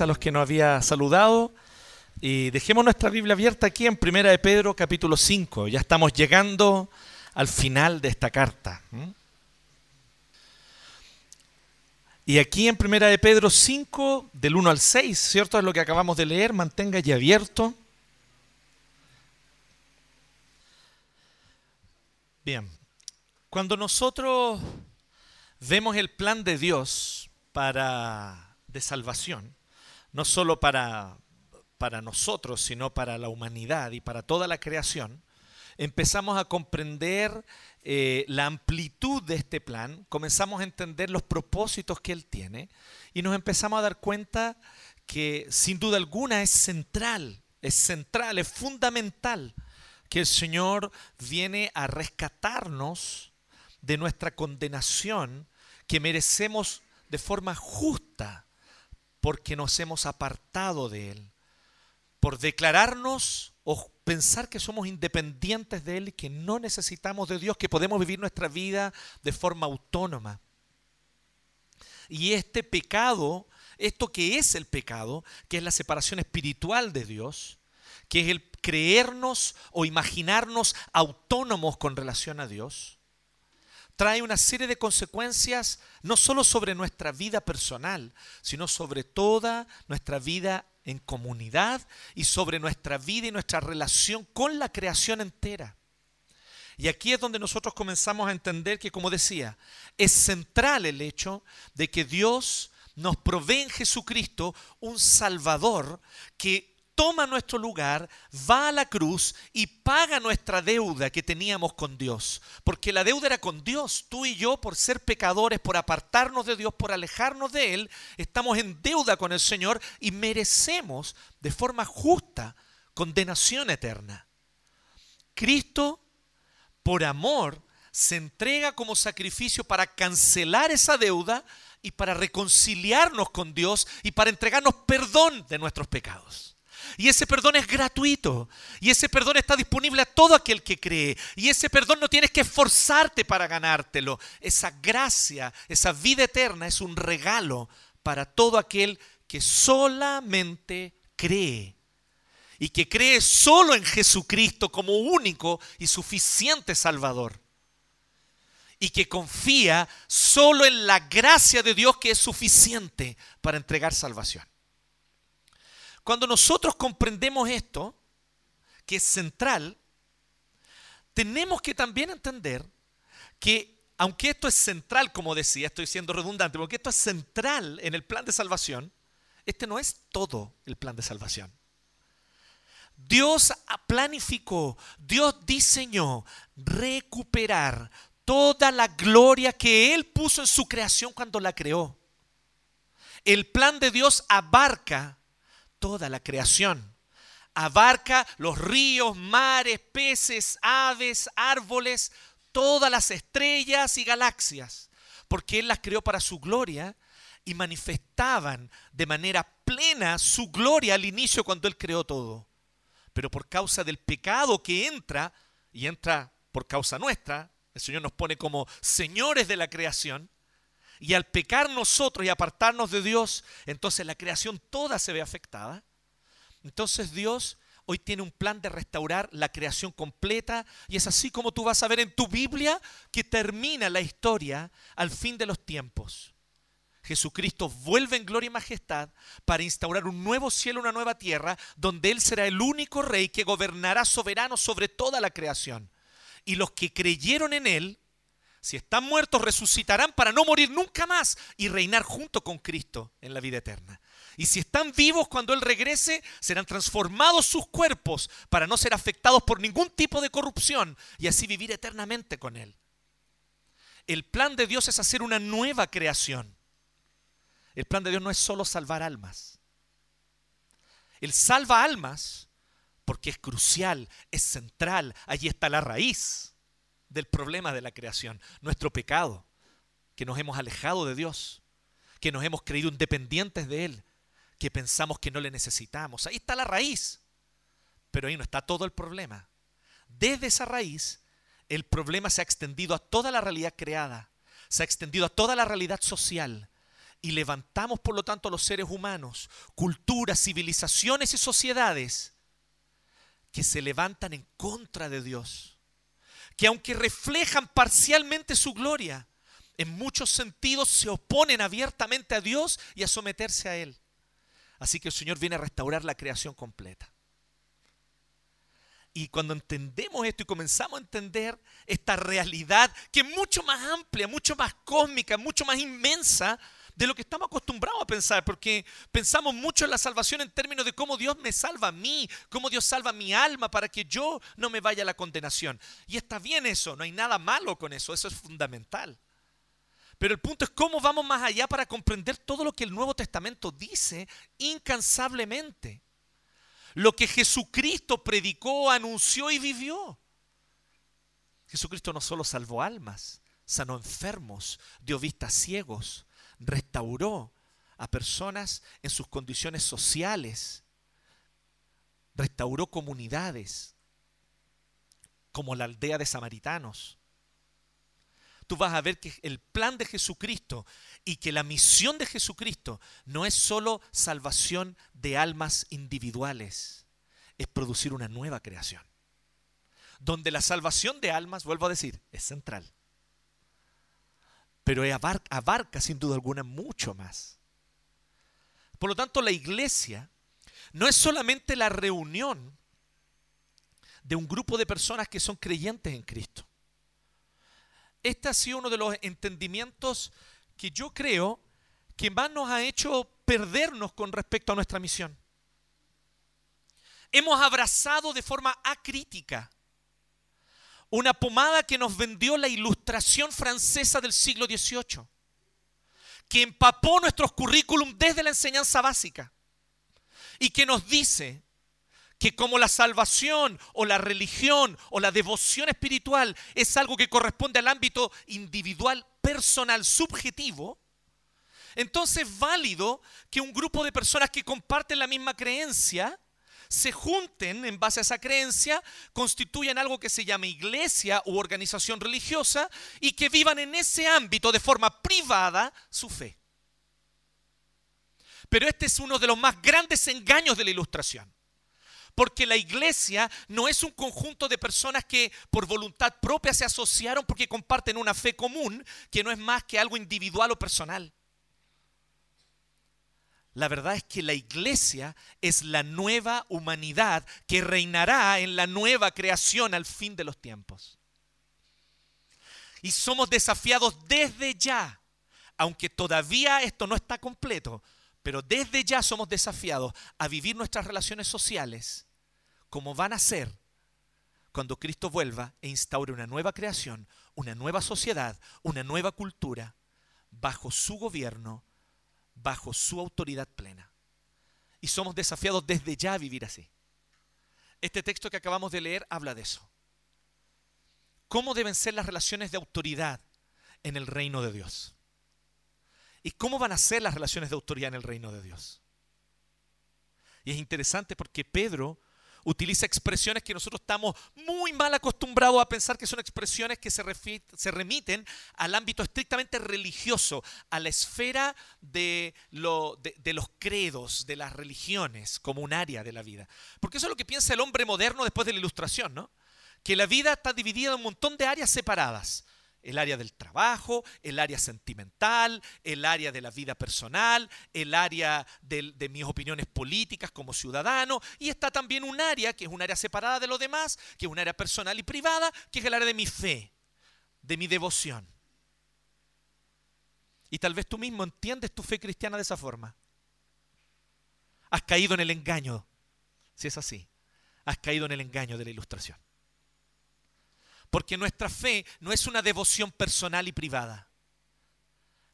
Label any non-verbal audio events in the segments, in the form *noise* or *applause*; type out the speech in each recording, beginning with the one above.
A los que nos había saludado. Y dejemos nuestra Biblia abierta aquí en Primera de Pedro capítulo 5. Ya estamos llegando al final de esta carta. Y aquí en Primera de Pedro 5, del 1 al 6, ¿cierto? Es lo que acabamos de leer. Mantenga ya abierto. Bien. Cuando nosotros vemos el plan de Dios para de salvación, no solo para, para nosotros, sino para la humanidad y para toda la creación, empezamos a comprender eh, la amplitud de este plan, comenzamos a entender los propósitos que Él tiene y nos empezamos a dar cuenta que sin duda alguna es central, es central, es fundamental que el Señor viene a rescatarnos de nuestra condenación que merecemos de forma justa porque nos hemos apartado de Él, por declararnos o pensar que somos independientes de Él y que no necesitamos de Dios, que podemos vivir nuestra vida de forma autónoma. Y este pecado, esto que es el pecado, que es la separación espiritual de Dios, que es el creernos o imaginarnos autónomos con relación a Dios, trae una serie de consecuencias no solo sobre nuestra vida personal, sino sobre toda nuestra vida en comunidad y sobre nuestra vida y nuestra relación con la creación entera. Y aquí es donde nosotros comenzamos a entender que, como decía, es central el hecho de que Dios nos provee en Jesucristo un Salvador que toma nuestro lugar, va a la cruz y paga nuestra deuda que teníamos con Dios. Porque la deuda era con Dios. Tú y yo, por ser pecadores, por apartarnos de Dios, por alejarnos de Él, estamos en deuda con el Señor y merecemos de forma justa condenación eterna. Cristo, por amor, se entrega como sacrificio para cancelar esa deuda y para reconciliarnos con Dios y para entregarnos perdón de nuestros pecados. Y ese perdón es gratuito. Y ese perdón está disponible a todo aquel que cree. Y ese perdón no tienes que esforzarte para ganártelo. Esa gracia, esa vida eterna es un regalo para todo aquel que solamente cree. Y que cree solo en Jesucristo como único y suficiente Salvador. Y que confía solo en la gracia de Dios que es suficiente para entregar salvación. Cuando nosotros comprendemos esto, que es central, tenemos que también entender que, aunque esto es central, como decía, estoy siendo redundante, porque esto es central en el plan de salvación, este no es todo el plan de salvación. Dios planificó, Dios diseñó recuperar toda la gloria que Él puso en su creación cuando la creó. El plan de Dios abarca toda la creación. Abarca los ríos, mares, peces, aves, árboles, todas las estrellas y galaxias, porque Él las creó para su gloria y manifestaban de manera plena su gloria al inicio cuando Él creó todo. Pero por causa del pecado que entra, y entra por causa nuestra, el Señor nos pone como señores de la creación, y al pecar nosotros y apartarnos de Dios, entonces la creación toda se ve afectada. Entonces Dios hoy tiene un plan de restaurar la creación completa y es así como tú vas a ver en tu Biblia que termina la historia al fin de los tiempos. Jesucristo vuelve en gloria y majestad para instaurar un nuevo cielo, una nueva tierra, donde Él será el único rey que gobernará soberano sobre toda la creación. Y los que creyeron en Él, si están muertos, resucitarán para no morir nunca más y reinar junto con Cristo en la vida eterna. Y si están vivos cuando Él regrese, serán transformados sus cuerpos para no ser afectados por ningún tipo de corrupción y así vivir eternamente con Él. El plan de Dios es hacer una nueva creación. El plan de Dios no es solo salvar almas. Él salva almas porque es crucial, es central. Allí está la raíz del problema de la creación, nuestro pecado. que nos hemos alejado de Dios, que nos hemos creído independientes de Él, que pensamos que no le necesitamos. Ahí está la raíz. Pero ahí no está todo el problema. Desde esa raíz, el problema se ha extendido a toda la realidad creada, se ha extendido a toda la realidad social. Y levantamos, por lo tanto, a los seres humanos, culturas, civilizaciones y sociedades que se levantan en contra de Dios, que aunque reflejan parcialmente su gloria, en muchos sentidos se oponen abiertamente a Dios y a someterse a Él. Así que el Señor viene a restaurar la creación completa. Y cuando entendemos esto y comenzamos a entender esta realidad que es mucho más amplia, mucho más cósmica, mucho más inmensa de lo que estamos acostumbrados a pensar, porque pensamos mucho en la salvación en términos de cómo Dios me salva a mí, cómo Dios salva mi alma para que yo no me vaya a la condenación. Y está bien eso, no hay nada malo con eso, eso es fundamental. Pero el punto es cómo vamos más allá para comprender todo lo que el Nuevo Testamento dice incansablemente. Lo que Jesucristo predicó, anunció y vivió. Jesucristo no solo salvó almas, sanó enfermos, dio vista a ciegos, restauró a personas en sus condiciones sociales, restauró comunidades, como la aldea de samaritanos, tú vas a ver que el plan de Jesucristo y que la misión de Jesucristo no es solo salvación de almas individuales, es producir una nueva creación. Donde la salvación de almas, vuelvo a decir, es central. Pero abarca, abarca sin duda alguna mucho más. Por lo tanto, la iglesia no es solamente la reunión de un grupo de personas que son creyentes en Cristo este ha sido uno de los entendimientos que yo creo que más nos ha hecho perdernos con respecto a nuestra misión. Hemos abrazado de forma acrítica una pomada que nos vendió la ilustración francesa del siglo XVIII, que empapó nuestros currículum desde la enseñanza básica y que nos dice que como la salvación o la religión o la devoción espiritual es algo que corresponde al ámbito individual, personal, subjetivo, entonces es válido que un grupo de personas que comparten la misma creencia se junten en base a esa creencia, constituyan algo que se llama iglesia u organización religiosa y que vivan en ese ámbito de forma privada su fe. Pero este es uno de los más grandes engaños de la ilustración. Porque la iglesia no es un conjunto de personas que por voluntad propia se asociaron porque comparten una fe común, que no es más que algo individual o personal. La verdad es que la iglesia es la nueva humanidad que reinará en la nueva creación al fin de los tiempos. Y somos desafiados desde ya, aunque todavía esto no está completo, pero desde ya somos desafiados a vivir nuestras relaciones sociales como van a ser cuando Cristo vuelva e instaure una nueva creación, una nueva sociedad, una nueva cultura, bajo su gobierno, bajo su autoridad plena. Y somos desafiados desde ya a vivir así. Este texto que acabamos de leer habla de eso. ¿Cómo deben ser las relaciones de autoridad en el reino de Dios? ¿Y cómo van a ser las relaciones de autoridad en el reino de Dios? Y es interesante porque Pedro utiliza expresiones que nosotros estamos muy mal acostumbrados a pensar que son expresiones que se, se remiten al ámbito estrictamente religioso, a la esfera de, lo, de, los credos, de las religiones, como un área de la vida. Porque eso es lo que piensa el hombre moderno después de la ilustración, ¿no? Que la vida está dividida en un montón de áreas separadas el área del trabajo, el área sentimental, el área de la vida personal, el área de, mis opiniones políticas como ciudadano, y está también un área que es un área separada de lo demás, que es un área personal y privada, que es el área de mi fe, de mi devoción. Y tal vez tú mismo entiendes tu fe cristiana de esa forma. Has caído en el engaño, si es así, has caído en el engaño de la ilustración. Porque nuestra fe no es una devoción personal y privada.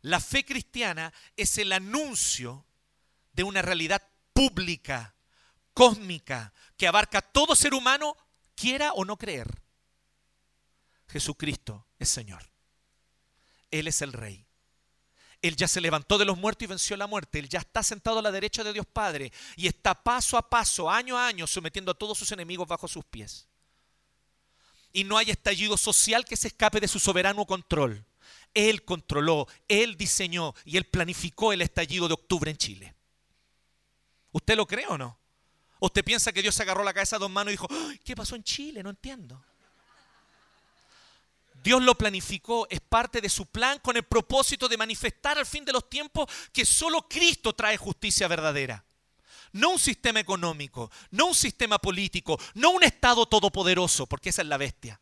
La fe cristiana es el anuncio de una realidad pública, cósmica, que abarca a todo ser humano, quiera o no creer. Jesucristo es Señor. Él es el Rey. Él ya se levantó de los muertos y venció la muerte. Él ya está sentado a la derecha de Dios Padre y está paso a paso, año a año, sometiendo a todos sus enemigos bajo sus pies. Y no hay estallido social que se escape de su soberano control. Él controló, Él diseñó y Él planificó el estallido de octubre en Chile. ¿Usted lo cree o no? ¿Usted piensa que Dios se agarró la cabeza a dos manos y dijo, "Ay, ¿qué pasó en Chile? No entiendo. Dios lo planificó, es parte de su plan con el propósito de manifestar al fin de los tiempos que solo Cristo trae justicia verdadera. No un sistema económico, no un sistema político, no un Estado todopoderoso, porque esa es la bestia.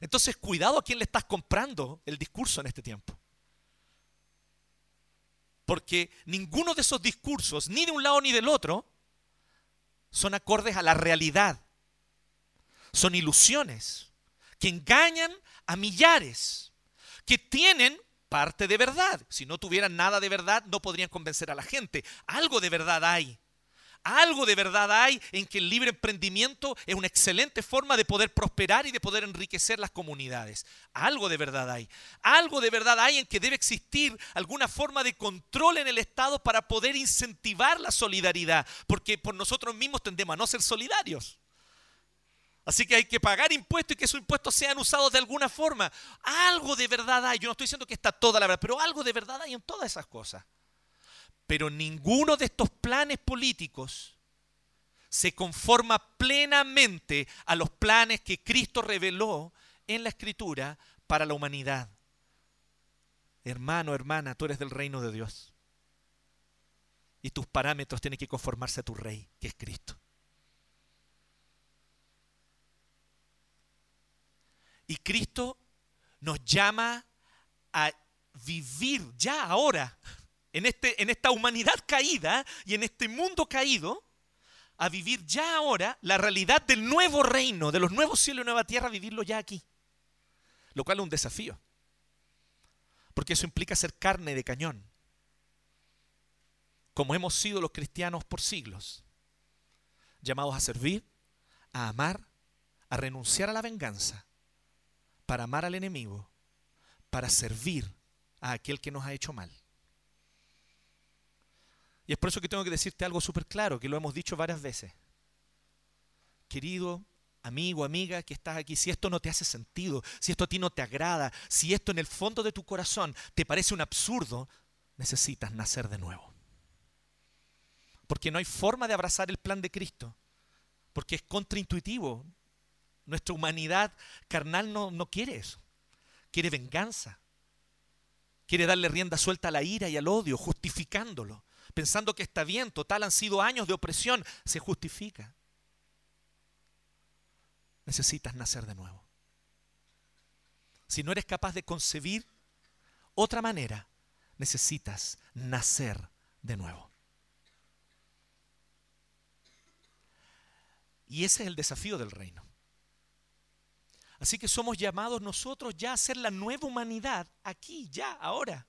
Entonces, cuidado a quién le estás comprando el discurso en este tiempo. Porque ninguno de esos discursos, ni de un lado ni del otro, son acordes a la realidad. Son ilusiones que engañan a millares, que tienen parte de verdad. Si no tuvieran nada de verdad, no podrían convencer a la gente. Algo de verdad hay. Algo de verdad hay en que el libre emprendimiento es una excelente forma de poder prosperar y de poder enriquecer las comunidades. Algo de verdad hay. Algo de verdad hay en que debe existir alguna forma de control en el Estado para poder incentivar la solidaridad, porque por nosotros mismos tendemos a no ser solidarios. Así que hay que pagar impuestos y que esos impuestos sean usados de alguna forma. Algo de verdad hay. Yo no estoy diciendo que está toda la verdad, pero algo de verdad hay en todas esas cosas. Pero ninguno de estos planes políticos se conforma plenamente a los planes que Cristo reveló en la Escritura para la humanidad. Hermano, hermana, tú eres del reino de Dios. Y tus parámetros tienen que conformarse a tu rey, que es Cristo. Y Cristo nos llama a vivir ya ahora, en, este, en esta humanidad caída y en este mundo caído, a vivir ya ahora la realidad del nuevo reino, de los nuevos cielos y nueva tierra, vivirlo ya aquí. Lo cual es un desafío. Porque eso implica ser carne de cañón. Como hemos sido los cristianos por siglos. Llamados a servir, a amar, a renunciar a la venganza para amar al enemigo, para servir a aquel que nos ha hecho mal. Y es por eso que tengo que decirte algo súper claro, que lo hemos dicho varias veces. Querido amigo, amiga que estás aquí, si esto no te hace sentido, si esto a ti no te agrada, si esto en el fondo de tu corazón te parece un absurdo, necesitas nacer de nuevo. Porque no hay forma de abrazar el plan de Cristo, porque es contraintuitivo, nuestra humanidad carnal no, no quiere eso. Quiere venganza. Quiere darle rienda suelta a la ira y al odio, justificándolo. Pensando que está bien, total han sido años de opresión, se justifica. Necesitas nacer de nuevo. Si no eres capaz de concebir otra manera, necesitas nacer de nuevo. Y ese es el desafío del reino. Así que somos llamados nosotros ya a ser la nueva humanidad, aquí, ya, ahora.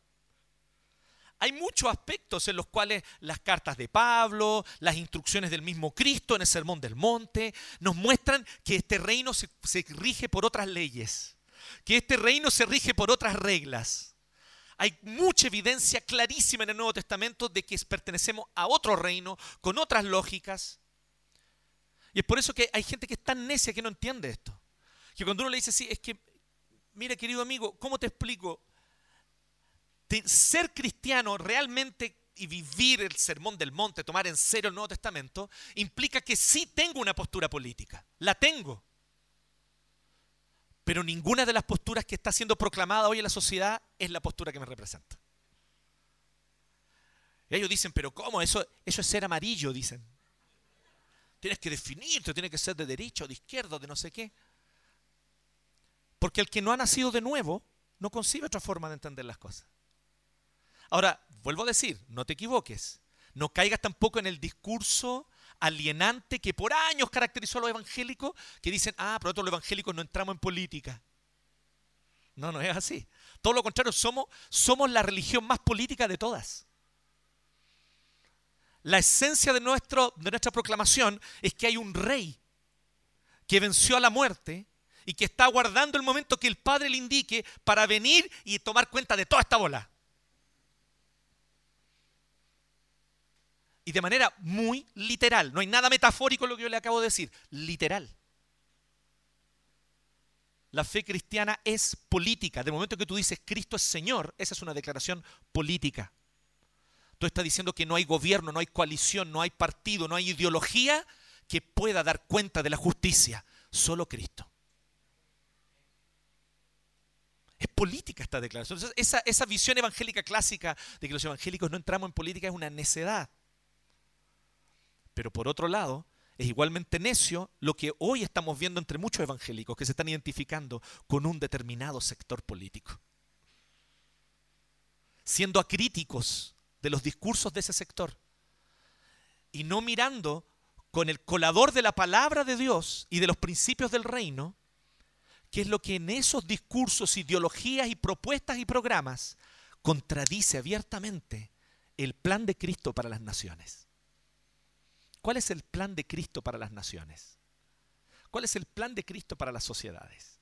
Hay muchos aspectos en los cuales las cartas de Pablo, las instrucciones del mismo Cristo en el Sermón del Monte, nos muestran que este reino se, se rige por otras leyes, que este reino se rige por otras reglas. Hay mucha evidencia clarísima en el Nuevo Testamento de que pertenecemos a otro reino, con otras lógicas. Y es por eso que hay gente que es tan necia que no entiende esto. Que cuando uno le dice así, es que, mira querido amigo, ¿cómo te explico? Ser cristiano realmente y vivir el sermón del monte, tomar en serio el Nuevo Testamento, implica que sí tengo una postura política. La tengo. Pero ninguna de las posturas que está siendo proclamada hoy en la sociedad es la postura que me representa. Y ellos dicen, pero ¿cómo? Eso, eso es ser amarillo, dicen. Tienes que definirte, tienes que ser de derecha de izquierda, de no sé qué. Porque el que no ha nacido de nuevo no concibe otra forma de entender las cosas. Ahora, vuelvo a decir, no te equivoques. No caigas tampoco en el discurso alienante que por años caracterizó a los evangélicos, que dicen, ah, pero nosotros los evangélicos no entramos en política. No, no es así. Todo lo contrario, somos, somos la religión más política de todas. La esencia de, nuestro, de nuestra proclamación es que hay un rey que venció a la muerte y que está aguardando el momento que el Padre le indique para venir y tomar cuenta de toda esta bola. Y de manera muy literal, no hay nada metafórico en lo que yo le acabo de decir, literal. La fe cristiana es política. De momento que tú dices Cristo es Señor, esa es una declaración política. Tú estás diciendo que no hay gobierno, no hay coalición, no hay partido, no hay ideología que pueda dar cuenta de la justicia. Solo Cristo. Es política esta declaración. esa, esa visión evangélica clásica de que los evangélicos no entramos en política es una necedad. Pero por otro lado, es igualmente necio lo que hoy estamos viendo entre muchos evangélicos que se están identificando con un determinado sector político. Siendo acríticos de los discursos de ese sector y no mirando con el colador de la palabra de Dios y de los principios del reino, que es lo que en esos discursos, ideologías y propuestas y programas contradice abiertamente el plan de Cristo para las naciones. ¿Cuál es el plan de Cristo para las naciones? ¿Cuál es el plan de Cristo para las sociedades?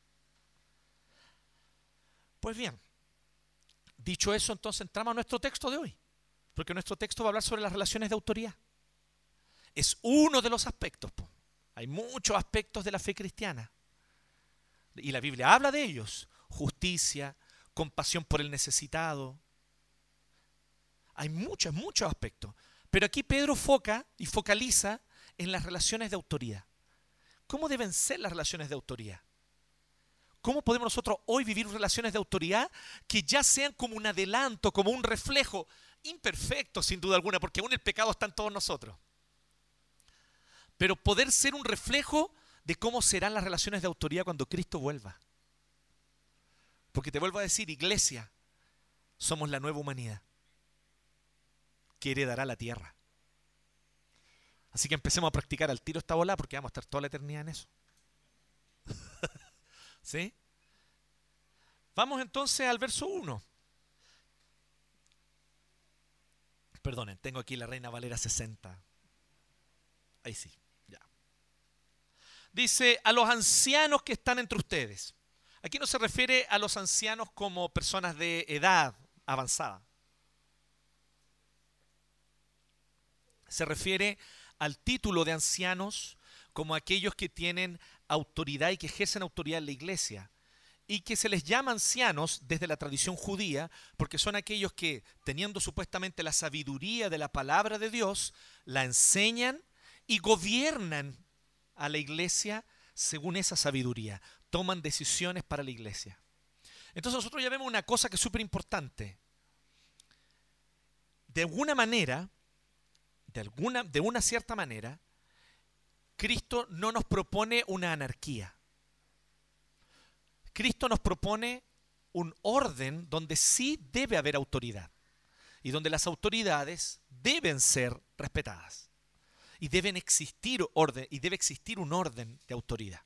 Pues bien, dicho eso, entonces entramos a nuestro texto de hoy, porque nuestro texto va a hablar sobre las relaciones de autoridad. Es uno de los aspectos. Hay muchos aspectos de la fe cristiana. Y la Biblia habla de ellos. Justicia, compasión por el necesitado. Hay muchos, muchos aspectos. Pero aquí Pedro foca y focaliza en las relaciones de autoridad. ¿Cómo deben ser las relaciones de autoridad? ¿Cómo podemos nosotros hoy vivir relaciones de autoridad que ya sean como un adelanto, como un reflejo, imperfecto sin duda alguna, porque aún el pecado está en todos nosotros? Pero poder ser un reflejo de cómo serán las relaciones de autoridad cuando Cristo vuelva. Porque te vuelvo a decir, iglesia, somos la nueva humanidad que heredará la tierra. Así que empecemos a practicar al tiro esta bola porque vamos a estar toda la eternidad en eso. *laughs* ¿Sí? Vamos entonces al verso 1. Perdonen, tengo aquí la Reina Valera 60. Ahí sí. Dice, a los ancianos que están entre ustedes. Aquí no se refiere a los ancianos como personas de edad avanzada. se refiere al título de ancianos como aquellos que tienen autoridad y que ejercen autoridad en la iglesia. Y que se les llama ancianos desde la tradición judía, porque son aquellos que, teniendo supuestamente la sabiduría de la palabra de Dios, la enseñan y gobiernan a la iglesia según esa sabiduría. Toman decisiones para la iglesia. Entonces nosotros ya vemos una cosa que es súper importante. De alguna manera, de, alguna, de una cierta manera, Cristo no nos propone una anarquía. Cristo nos propone un orden donde sí debe haber autoridad y donde las autoridades deben ser respetadas y deben existir orden y debe existir un orden de autoridad.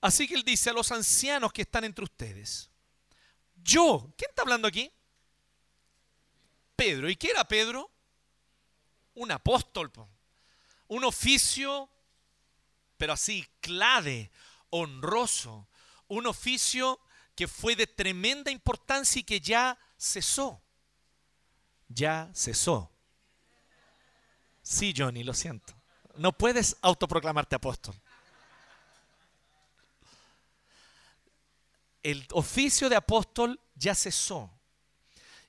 Así que él dice a los ancianos que están entre ustedes, yo, ¿quién está hablando aquí? Pedro. ¿Y qué era Pedro? un apóstol, un oficio, pero así, clave, honroso, un oficio que fue de tremenda importancia y que ya cesó. Ya cesó. Sí, Johnny, lo siento. No puedes autoproclamarte apóstol. El oficio de apóstol ya cesó.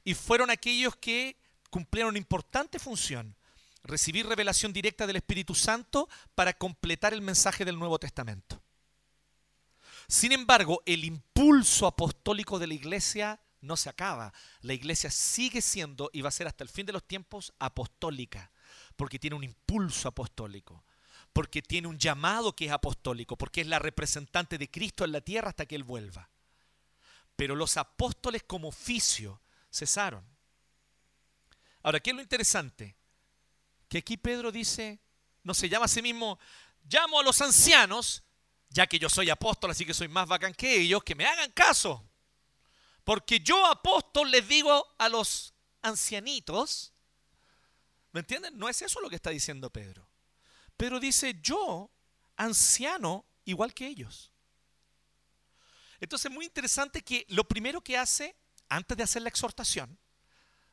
Y fueron aquellos que cumplieron una importante función recibir revelación directa del Espíritu Santo para completar el mensaje del Nuevo Testamento. Sin embargo, el impulso apostólico de la iglesia no se acaba. La iglesia sigue siendo y va a ser hasta el fin de los tiempos apostólica, porque tiene un impulso apostólico, porque tiene un llamado que es apostólico, porque es la representante de Cristo en la tierra hasta que Él vuelva. Pero los apóstoles como oficio cesaron. Ahora, ¿qué es lo interesante? que aquí Pedro dice, no se llama a sí mismo, llamo a los ancianos, ya que yo soy apóstol, así que soy más bacán que ellos, que me hagan caso. Porque yo apóstol les digo a los ancianitos, ¿me entienden? No es eso lo que está diciendo Pedro. Pedro dice, yo, anciano, igual que ellos. Entonces es muy interesante que lo primero que hace, antes de hacer la exhortación,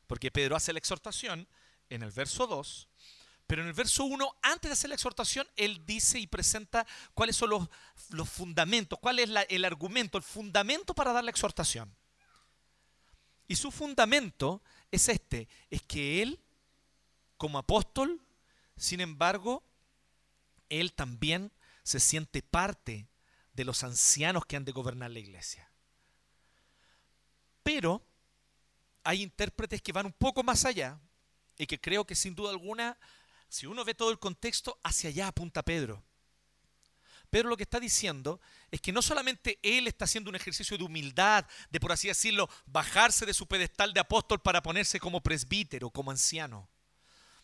porque Pedro hace la exhortación en el verso 2, pero en el verso 1, antes de hacer la exhortación, él dice y presenta cuáles son los, los fundamentos, cuál es el argumento, el fundamento para dar la exhortación. Y su fundamento es este, es que él, como apóstol, sin embargo, él también se siente parte de los ancianos que han de gobernar la iglesia. Pero hay intérpretes que van un poco más allá y que creo que sin duda alguna, si uno ve todo el contexto, hacia allá apunta Pedro. Pedro lo que está diciendo es que no solamente él está haciendo un ejercicio de humildad, de por así decirlo, bajarse de su pedestal de apóstol para ponerse como presbítero, como anciano.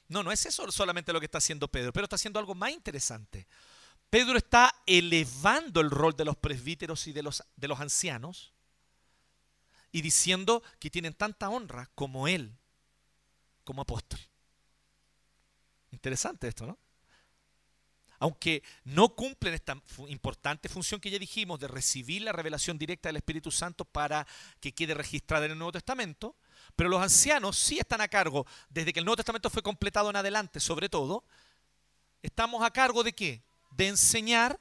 No, no es eso solamente lo que está haciendo Pedro. Pedro está haciendo algo más interesante. Pedro está elevando el rol de los presbíteros y de los, de los ancianos y diciendo que tienen tanta honra como él, como apóstol. Interesante esto, ¿no? Aunque no cumplen esta importante función que ya dijimos de recibir la revelación directa del Espíritu Santo para que quede registrada en el Nuevo Testamento, pero los ancianos sí están a cargo, desde que el Nuevo Testamento fue completado en adelante, sobre todo, estamos a cargo de qué? De enseñar,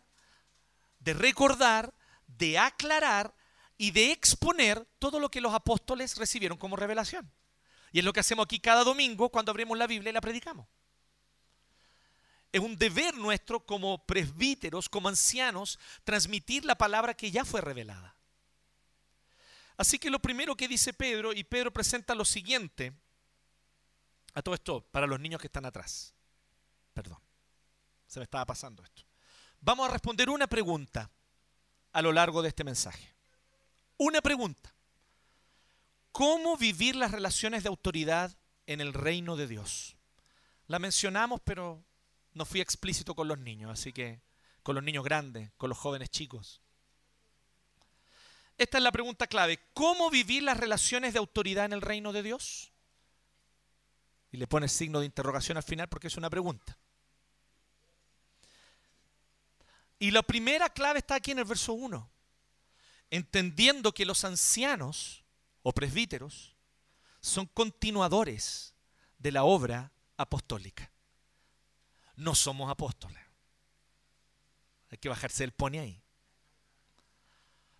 de recordar, de aclarar y de exponer todo lo que los apóstoles recibieron como revelación. Y es lo que hacemos aquí cada domingo cuando abrimos la Biblia y la predicamos. Es un deber nuestro como presbíteros, como ancianos, transmitir la palabra que ya fue revelada. Así que lo primero que dice Pedro, y Pedro presenta lo siguiente, a todo esto, para los niños que están atrás. Perdón, se me estaba pasando esto. Vamos a responder una pregunta a lo largo de este mensaje. Una pregunta. ¿Cómo vivir las relaciones de autoridad en el reino de Dios? La mencionamos, pero no fui explícito con los niños, así que con los niños grandes, con los jóvenes chicos. Esta es la pregunta clave. ¿Cómo vivir las relaciones de autoridad en el reino de Dios? Y le pone signo de interrogación al final porque es una pregunta. Y la primera clave está aquí en el verso 1. Entendiendo que los ancianos o presbíteros son continuadores de la obra apostólica. No somos apóstoles. Hay que bajarse el pone ahí.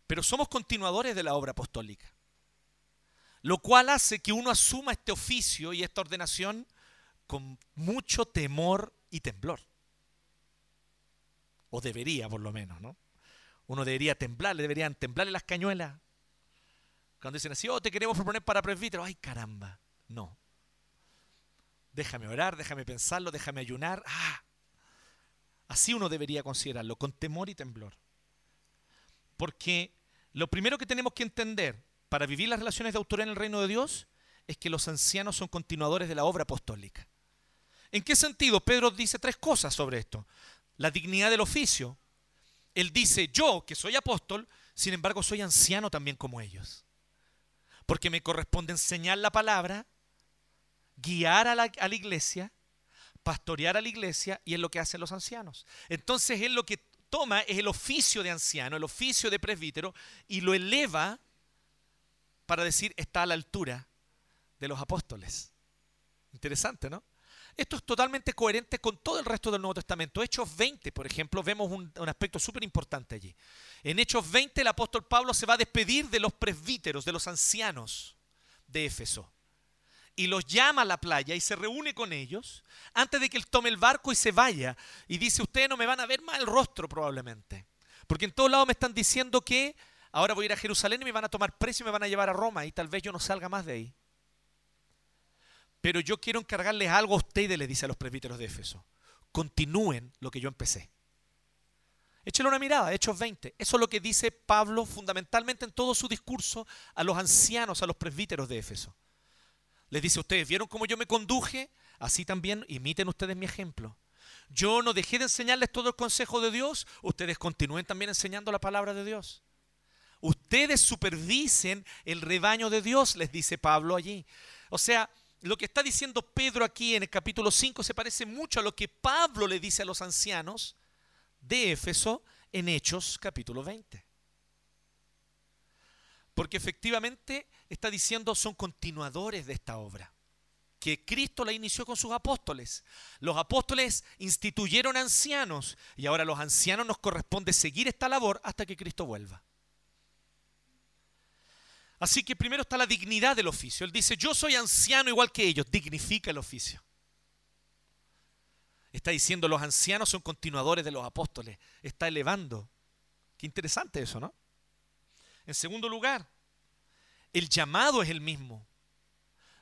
Pero somos continuadores de la obra apostólica. Lo cual hace que uno asuma este oficio y esta ordenación con mucho temor y temblor. O debería, por lo menos, ¿no? Uno debería temblar, le deberían temblarle las cañuelas. Cuando dicen así, oh, te queremos proponer para presbítero. Ay, caramba. No. Déjame orar, déjame pensarlo, déjame ayunar. Ah. Así uno debería considerarlo, con temor y temblor. Porque lo primero que tenemos que entender para vivir las relaciones de autoridad en el reino de Dios es que los ancianos son continuadores de la obra apostólica. ¿En qué sentido? Pedro dice tres cosas sobre esto. La dignidad del oficio. Él dice, yo que soy apóstol, sin embargo soy anciano también como ellos. Porque me corresponde enseñar la palabra, guiar a la, a la iglesia, pastorear a la iglesia y es lo que hacen los ancianos. Entonces él lo que toma es el oficio de anciano, el oficio de presbítero y lo eleva para decir está a la altura de los apóstoles. Interesante, ¿no? Esto es totalmente coherente con todo el resto del Nuevo Testamento. Hechos 20, por ejemplo, vemos un, un aspecto súper importante allí. En Hechos 20 el apóstol Pablo se va a despedir de los presbíteros, de los ancianos de Éfeso. Y los llama a la playa y se reúne con ellos antes de que él tome el barco y se vaya. Y dice, ustedes no me van a ver más el rostro probablemente. Porque en todos lados me están diciendo que ahora voy a ir a Jerusalén y me van a tomar preso y me van a llevar a Roma y tal vez yo no salga más de ahí. Pero yo quiero encargarles algo a ustedes, le dice a los presbíteros de Éfeso. Continúen lo que yo empecé. Échale una mirada, Hechos 20. Eso es lo que dice Pablo fundamentalmente en todo su discurso a los ancianos, a los presbíteros de Éfeso. Les dice, ustedes vieron cómo yo me conduje, así también imiten ustedes mi ejemplo. Yo no dejé de enseñarles todo el consejo de Dios, ustedes continúen también enseñando la palabra de Dios. Ustedes supervisen el rebaño de Dios, les dice Pablo allí. O sea, lo que está diciendo Pedro aquí en el capítulo 5 se parece mucho a lo que Pablo le dice a los ancianos de Éfeso en Hechos capítulo 20. Porque efectivamente está diciendo son continuadores de esta obra que Cristo la inició con sus apóstoles. Los apóstoles instituyeron ancianos y ahora los ancianos nos corresponde seguir esta labor hasta que Cristo vuelva. Así que primero está la dignidad del oficio. Él dice, yo soy anciano igual que ellos, dignifica el oficio. Está diciendo, los ancianos son continuadores de los apóstoles. Está elevando. Qué interesante eso, ¿no? En segundo lugar, el llamado es el mismo.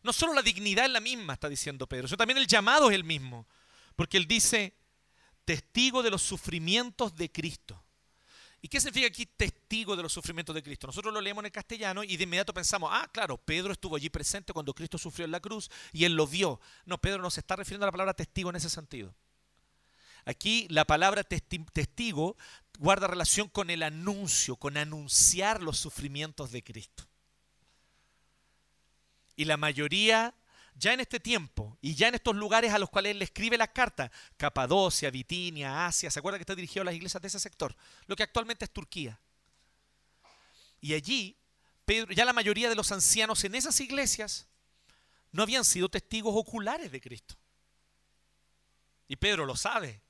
No solo la dignidad es la misma, está diciendo Pedro, sino también el llamado es el mismo. Porque él dice, testigo de los sufrimientos de Cristo. ¿Y qué significa aquí testigo de los sufrimientos de Cristo? Nosotros lo leemos en el castellano y de inmediato pensamos, ah, claro, Pedro estuvo allí presente cuando Cristo sufrió en la cruz y él lo vio. No, Pedro no se está refiriendo a la palabra testigo en ese sentido. Aquí la palabra testigo guarda relación con el anuncio, con anunciar los sufrimientos de Cristo. Y la mayoría, ya en este tiempo y ya en estos lugares a los cuales él le escribe la carta, Capadocia, Bitinia, Asia, ¿se acuerda que está dirigido a las iglesias de ese sector? Lo que actualmente es Turquía. Y allí, Pedro, ya la mayoría de los ancianos en esas iglesias no habían sido testigos oculares de Cristo. Y Pedro lo sabe.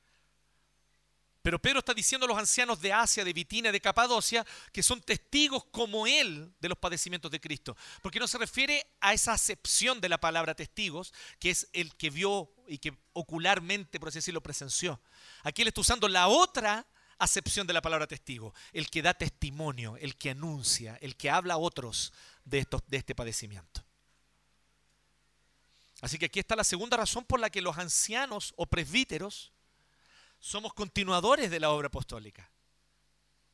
Pero Pedro está diciendo a los ancianos de Asia, de Bitinia, de Capadocia, que son testigos como él de los padecimientos de Cristo. Porque no se refiere a esa acepción de la palabra testigos, que es el que vio y que ocularmente, por así decirlo, presenció. Aquí él está usando la otra acepción de la palabra testigo, el que da testimonio, el que anuncia, el que habla a otros de, estos, de este padecimiento. Así que aquí está la segunda razón por la que los ancianos o presbíteros somos continuadores de la obra apostólica.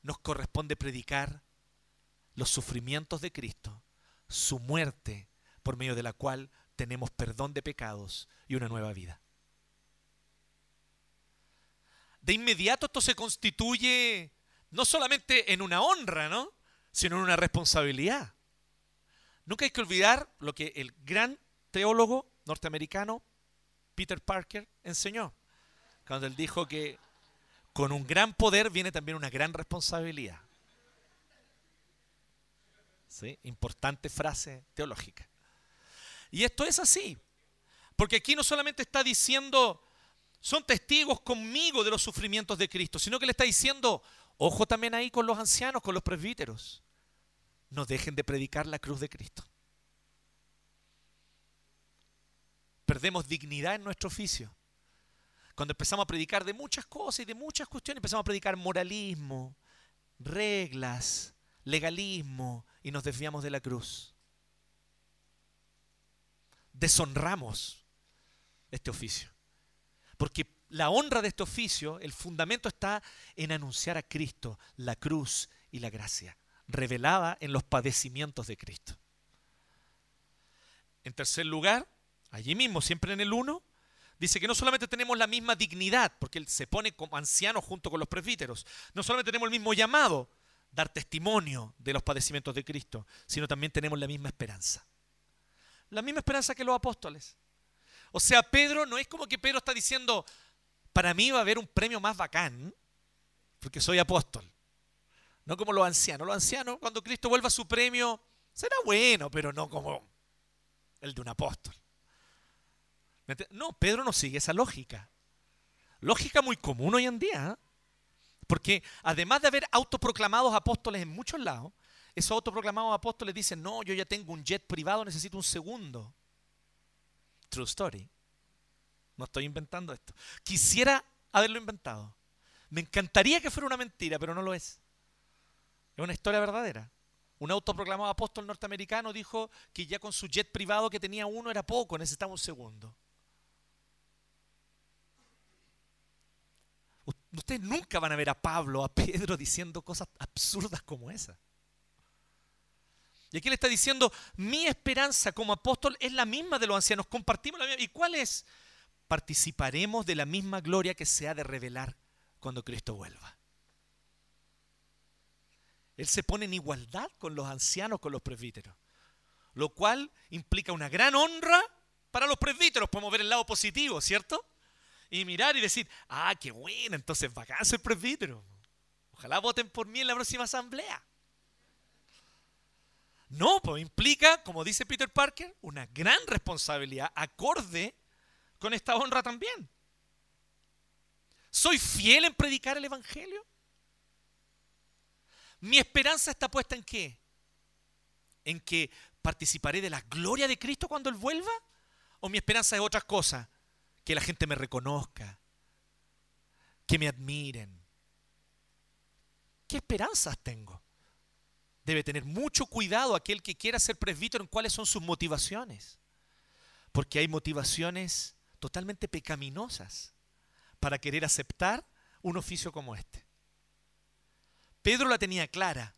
Nos corresponde predicar los sufrimientos de Cristo, su muerte, por medio de la cual tenemos perdón de pecados y una nueva vida. De inmediato esto se constituye no solamente en una honra, ¿no? sino en una responsabilidad. Nunca hay que olvidar lo que el gran teólogo norteamericano Peter Parker enseñó cuando él dijo que con un gran poder viene también una gran responsabilidad. ¿Sí? Importante frase teológica. Y esto es así, porque aquí no solamente está diciendo, son testigos conmigo de los sufrimientos de Cristo, sino que le está diciendo, ojo también ahí con los ancianos, con los presbíteros, no dejen de predicar la cruz de Cristo. Perdemos dignidad en nuestro oficio cuando empezamos a predicar de muchas cosas y de muchas cuestiones, empezamos a predicar moralismo, reglas, legalismo y nos desviamos de la cruz. Deshonramos este oficio. Porque la honra de este oficio, el fundamento está en anunciar a Cristo, la cruz y la gracia, revelada en los padecimientos de Cristo. En tercer lugar, allí mismo, siempre en el 1, dice que no solamente tenemos la misma dignidad, porque él se pone como anciano junto con los presbíteros, no solamente tenemos el mismo llamado, dar testimonio de los padecimientos de Cristo, sino también tenemos la misma esperanza. La misma esperanza que los apóstoles. O sea, Pedro no es como que Pedro está diciendo, para mí va a haber un premio más bacán, porque soy apóstol. No como los ancianos. Los ancianos, cuando Cristo vuelva a su premio, será bueno, pero no como el de un apóstol. No, Pedro no sigue esa lógica. Lógica muy común hoy en día. ¿eh? Porque además de haber autoproclamados apóstoles en muchos lados, esos autoproclamados apóstoles dicen, no, yo ya tengo un jet privado, necesito un segundo. True story. No estoy inventando esto. Quisiera haberlo inventado. Me encantaría que fuera una mentira, pero no lo es. Es una historia verdadera. Un autoproclamado apóstol norteamericano dijo que ya con su jet privado que tenía uno era poco, necesitaba un segundo. Ustedes nunca van a ver a Pablo, a Pedro diciendo cosas absurdas como esa. Y aquí le está diciendo, mi esperanza como apóstol es la misma de los ancianos, compartimos la misma. ¿Y cuál es? Participaremos de la misma gloria que se ha de revelar cuando Cristo vuelva. Él se pone en igualdad con los ancianos, con los presbíteros, lo cual implica una gran honra para los presbíteros. Podemos ver el lado positivo, ¿cierto? Y mirar y decir, ah, qué bueno, entonces a ser presbítero. Ojalá voten por mí en la próxima asamblea. No, pues implica, como dice Peter Parker, una gran responsabilidad acorde con esta honra también. ¿Soy fiel en predicar el Evangelio? ¿Mi esperanza está puesta en qué? ¿En que participaré de la gloria de Cristo cuando Él vuelva? ¿O mi esperanza es otra cosa? Que la gente me reconozca, que me admiren. ¿Qué esperanzas tengo? Debe tener mucho cuidado aquel que quiera ser presbítero en cuáles son sus motivaciones. Porque hay motivaciones totalmente pecaminosas para querer aceptar un oficio como este. Pedro la tenía clara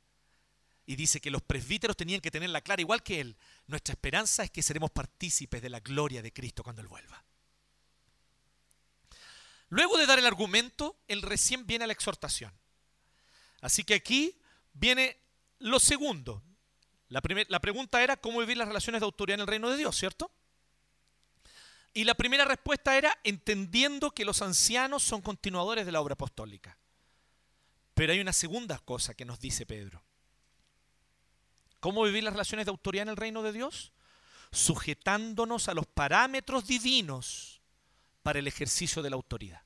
y dice que los presbíteros tenían que tenerla clara igual que él. Nuestra esperanza es que seremos partícipes de la gloria de Cristo cuando Él vuelva. Luego de dar el argumento, él recién viene a la exhortación. Así que aquí viene lo segundo. La, la pregunta era cómo vivir las relaciones de autoridad en el reino de Dios, ¿cierto? Y la primera respuesta era entendiendo que los ancianos son continuadores de la obra apostólica. Pero hay una segunda cosa que nos dice Pedro. ¿Cómo vivir las relaciones de autoridad en el reino de Dios? Sujetándonos a los parámetros divinos para el ejercicio de la autoridad.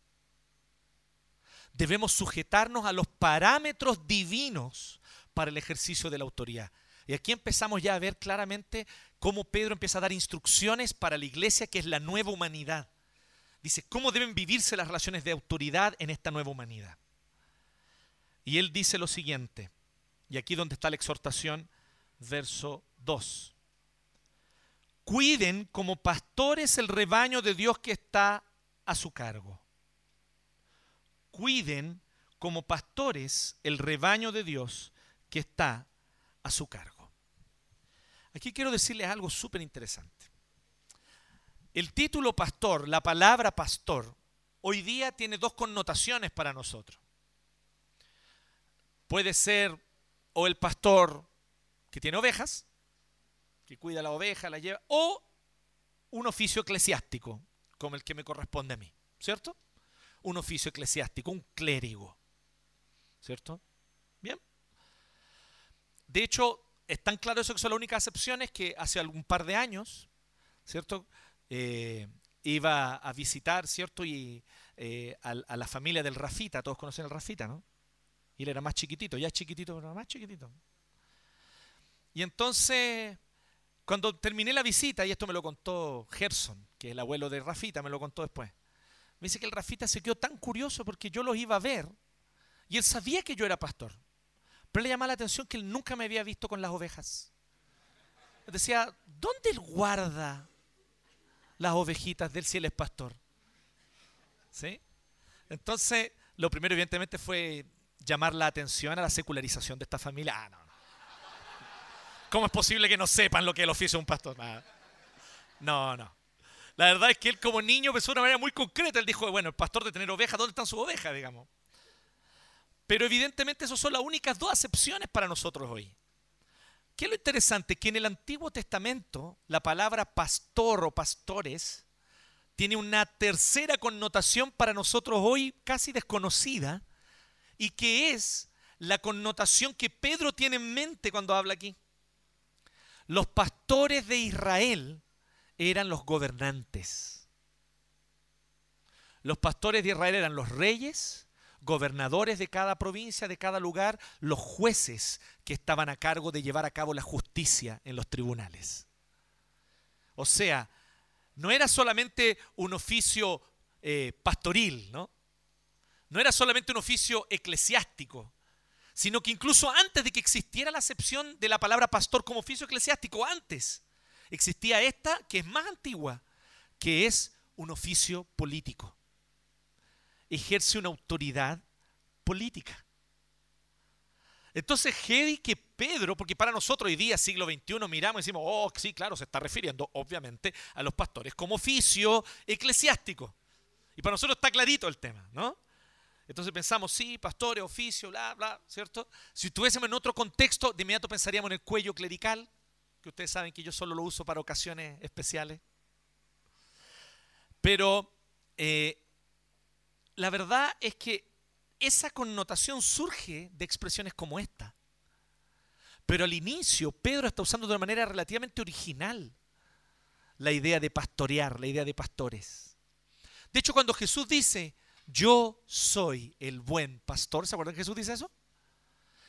Debemos sujetarnos a los parámetros divinos para el ejercicio de la autoridad. Y aquí empezamos ya a ver claramente cómo Pedro empieza a dar instrucciones para la iglesia que es la nueva humanidad. Dice, ¿cómo deben vivirse las relaciones de autoridad en esta nueva humanidad? Y él dice lo siguiente, y aquí donde está la exhortación, verso 2. Cuiden como pastores el rebaño de Dios que está a su cargo. Cuiden como pastores el rebaño de Dios que está a su cargo. Aquí quiero decirles algo súper interesante. El título pastor, la palabra pastor, hoy día tiene dos connotaciones para nosotros. Puede ser o el pastor que tiene ovejas, que cuida la oveja, la lleva, o un oficio eclesiástico, como el que me corresponde a mí, ¿cierto? Un oficio eclesiástico, un clérigo, ¿cierto? Bien. De hecho, es tan claro eso que son las únicas excepciones que hace algún par de años, ¿cierto? Eh, iba a visitar, ¿cierto? Y eh, a, la familia del Rafita, todos conocen al Rafita, ¿no? Y él era más chiquitito, ya chiquitito, pero más chiquitito. Y entonces, cuando terminé la visita, y esto me lo contó Gerson, que es el abuelo de Rafita, me lo contó después, me dice que el Rafita se quedó tan curioso porque yo los iba a ver y él sabía que yo era pastor. Pero le llamaba la atención que él nunca me había visto con las ovejas. Decía, ¿dónde él guarda las ovejitas de él si él es pastor? ¿Sí? Entonces, lo primero evidentemente fue llamar la atención a la secularización de esta familia. Ah, no. ¿Cómo es posible que no sepan lo que es el oficio de un pastor? No, no. La verdad es que él como niño pensó de una manera muy concreta. Él dijo, bueno, el pastor de tener ovejas, ¿dónde están sus ovejas, digamos? Pero evidentemente esas son las únicas dos acepciones para nosotros hoy. ¿Qué es lo interesante? Que en el Antiguo Testamento la palabra pastor o pastores tiene una tercera connotación para nosotros hoy casi desconocida y que es la connotación que Pedro tiene en mente cuando habla aquí. Los pastores de Israel eran los gobernantes. Los pastores de Israel eran los reyes, gobernadores de cada provincia, de cada lugar, los jueces que estaban a cargo de llevar a cabo la justicia en los tribunales. O sea, no era solamente un oficio eh, pastoril, ¿no? No era solamente un oficio eclesiástico, sino que incluso antes de que existiera la acepción de la palabra pastor como oficio eclesiástico, antes existía esta que es más antigua, que es un oficio político ejerce una autoridad política. Entonces, heavy que Pedro, porque para nosotros hoy día, siglo XXI, miramos y decimos, oh, sí, claro, se está refiriendo obviamente a los pastores como oficio eclesiástico. Y para nosotros está clarito el tema, ¿no? Entonces pensamos, sí, pastores, oficio, bla, bla, ¿cierto? Si estuviésemos en otro contexto, de inmediato pensaríamos en el cuello clerical, que ustedes saben que yo solo lo uso para ocasiones especiales. Pero eh, la verdad es que esa connotación surge de expresiones como esta. Pero al inicio Pedro está usando de una manera relativamente original la idea de pastorear, la idea de pastores. De hecho, cuando Jesús dice, yo soy el buen pastor, ¿se acuerdan que Jesús dice eso?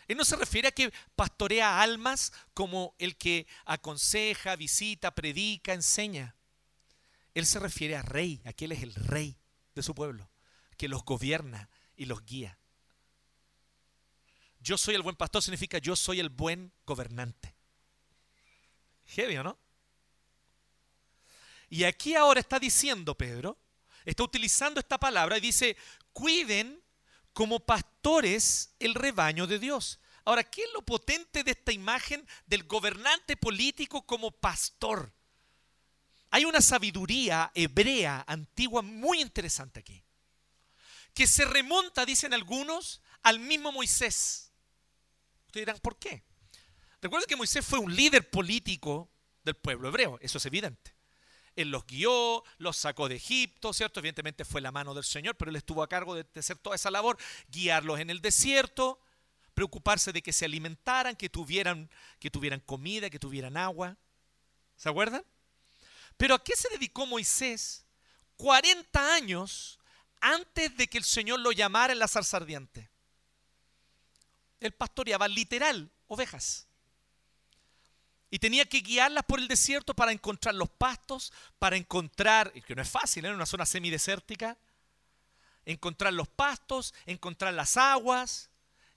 Él no se refiere a que pastorea almas como el que aconseja, visita, predica, enseña. Él se refiere a rey, a que Él es el rey de su pueblo, que los gobierna y los guía. Yo soy el buen pastor significa yo soy el buen gobernante. Heavy, ¿o no? Y aquí ahora está diciendo Pedro, está utilizando esta palabra y dice, cuiden como pastores el rebaño de Dios. Ahora, ¿qué es lo potente de esta imagen del gobernante político como pastor? Hay una sabiduría hebrea antigua muy interesante aquí, que se remonta, dicen algunos, al mismo Moisés. Ustedes dirán, ¿por qué? Recuerden que Moisés fue un líder político del pueblo hebreo, eso es evidente. Él los guió, los sacó de Egipto, ¿cierto? Evidentemente fue la mano del Señor, pero él estuvo a cargo de, hacer toda esa labor, guiarlos en el desierto, preocuparse de que se alimentaran, que tuvieran, que tuvieran comida, que tuvieran agua. ¿Se acuerdan? Pero ¿a qué se dedicó Moisés 40 años antes de que el Señor lo llamara en la zarza ardiente? Él pastoreaba literal ovejas. Y tenía que guiarlas por el desierto para encontrar los pastos, para encontrar, que no es fácil, en ¿eh? una zona semidesértica, encontrar los pastos, encontrar las aguas,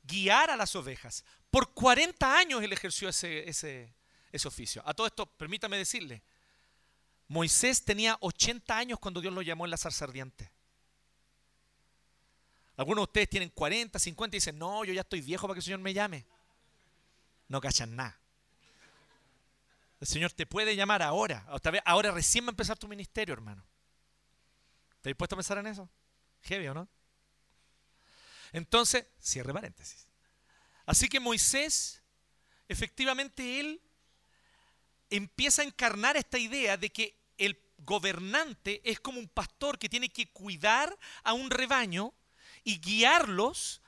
guiar a las ovejas. Por 40 años él ejerció ese, ese, ese oficio. A todo esto, permítame decirle, Moisés tenía 80 años cuando Dios lo llamó en la zarza ardiente. Algunos de ustedes tienen 40, 50 y dicen, no, yo ya estoy viejo para que el Señor me llame. No cachan nada. El Señor te puede llamar ahora. Ahora recién va a empezar tu ministerio, hermano. ¿Estás dispuesto a pensar en eso? Heavy, ¿o no? Entonces, cierre paréntesis. Así que Moisés, efectivamente, él empieza a encarnar esta idea de que el gobernante es como un pastor que tiene que cuidar a un rebaño y guiarlos,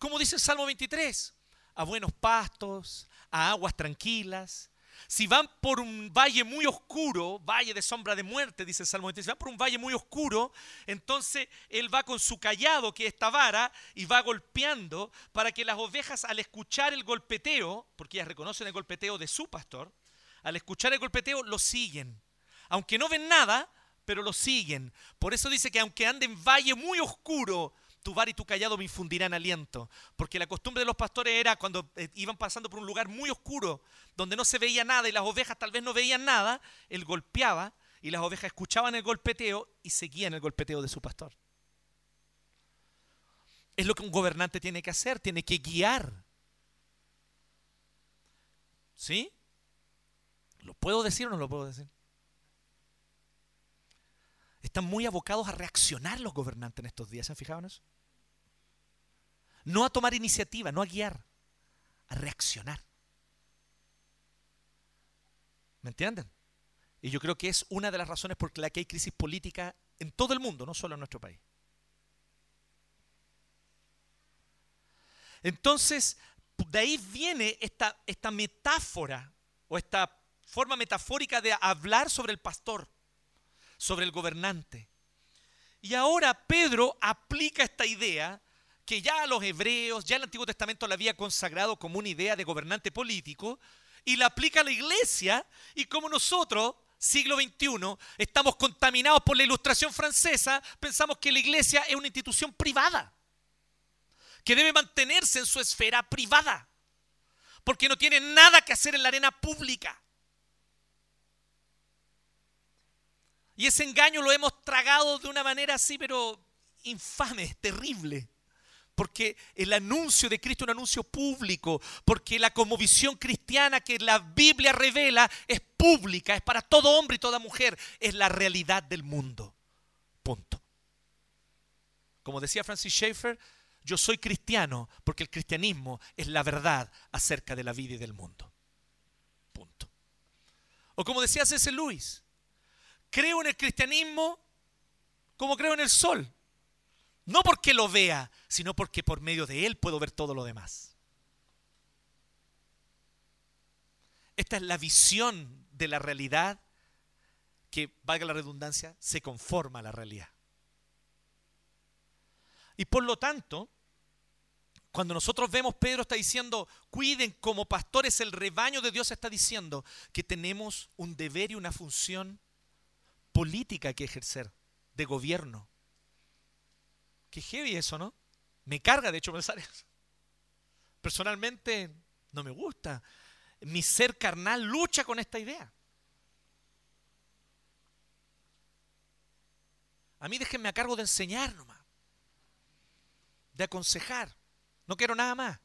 como dice el Salmo 23, a buenos pastos, a aguas tranquilas, si van por un valle muy oscuro, valle de sombra de muerte, dice el Salmo 23, si van por un valle muy oscuro, entonces él va con su callado, que es esta vara, y va golpeando para que las ovejas al escuchar el golpeteo, porque ellas reconocen el golpeteo de su pastor, al escuchar el golpeteo lo siguen. Aunque no ven nada, pero lo siguen. Por eso dice que aunque anden en valle muy oscuro, tu bar y tu callado me infundirán aliento. Porque la costumbre de los pastores era cuando eh, iban pasando por un lugar muy oscuro, donde no se veía nada y las ovejas tal vez no veían nada, él golpeaba y las ovejas escuchaban el golpeteo y seguían el golpeteo de su pastor. Es lo que un gobernante tiene que hacer, tiene que guiar. ¿Sí? ¿Lo puedo decir o no lo puedo decir? Están muy abocados a reaccionar los gobernantes en estos días. ¿Se han fijado en eso? No a tomar iniciativa, no a guiar, a reaccionar. ¿Me entienden? Y yo creo que es una de las razones por la que hay crisis política en todo el mundo, no solo en nuestro país. Entonces, de ahí viene esta, esta metáfora o esta forma metafórica de hablar sobre el pastor sobre el gobernante. Y ahora Pedro aplica esta idea que ya a los hebreos, ya el Antiguo Testamento la había consagrado como una idea de gobernante político, y la aplica a la iglesia, y como nosotros, siglo XXI, estamos contaminados por la ilustración francesa, pensamos que la iglesia es una institución privada, que debe mantenerse en su esfera privada, porque no tiene nada que hacer en la arena pública. Y ese engaño lo hemos tragado de una manera así, pero infame, terrible. Porque el anuncio de Cristo es un anuncio público, porque la conmovisión cristiana que la Biblia revela es pública, es para todo hombre y toda mujer, es la realidad del mundo. Punto. Como decía Francis Schaeffer, yo soy cristiano porque el cristianismo es la verdad acerca de la vida y del mundo. Punto. O como decía C.S. Lewis, creo en el cristianismo como creo en el sol. No porque lo vea, sino porque por medio de él puedo ver todo lo demás. Esta es la visión de la realidad que, valga la redundancia, se conforma a la realidad. Y por lo tanto, cuando nosotros vemos, Pedro está diciendo, cuiden como pastores el rebaño de Dios, está diciendo que tenemos un deber y una función política que ejercer, de gobierno. Qué heavy eso, ¿no? Me carga, de hecho, *laughs* pensar eso. Personalmente, no me gusta. Mi ser carnal lucha con esta idea. A mí déjenme a cargo de enseñar nomás, de aconsejar. No quiero nada más.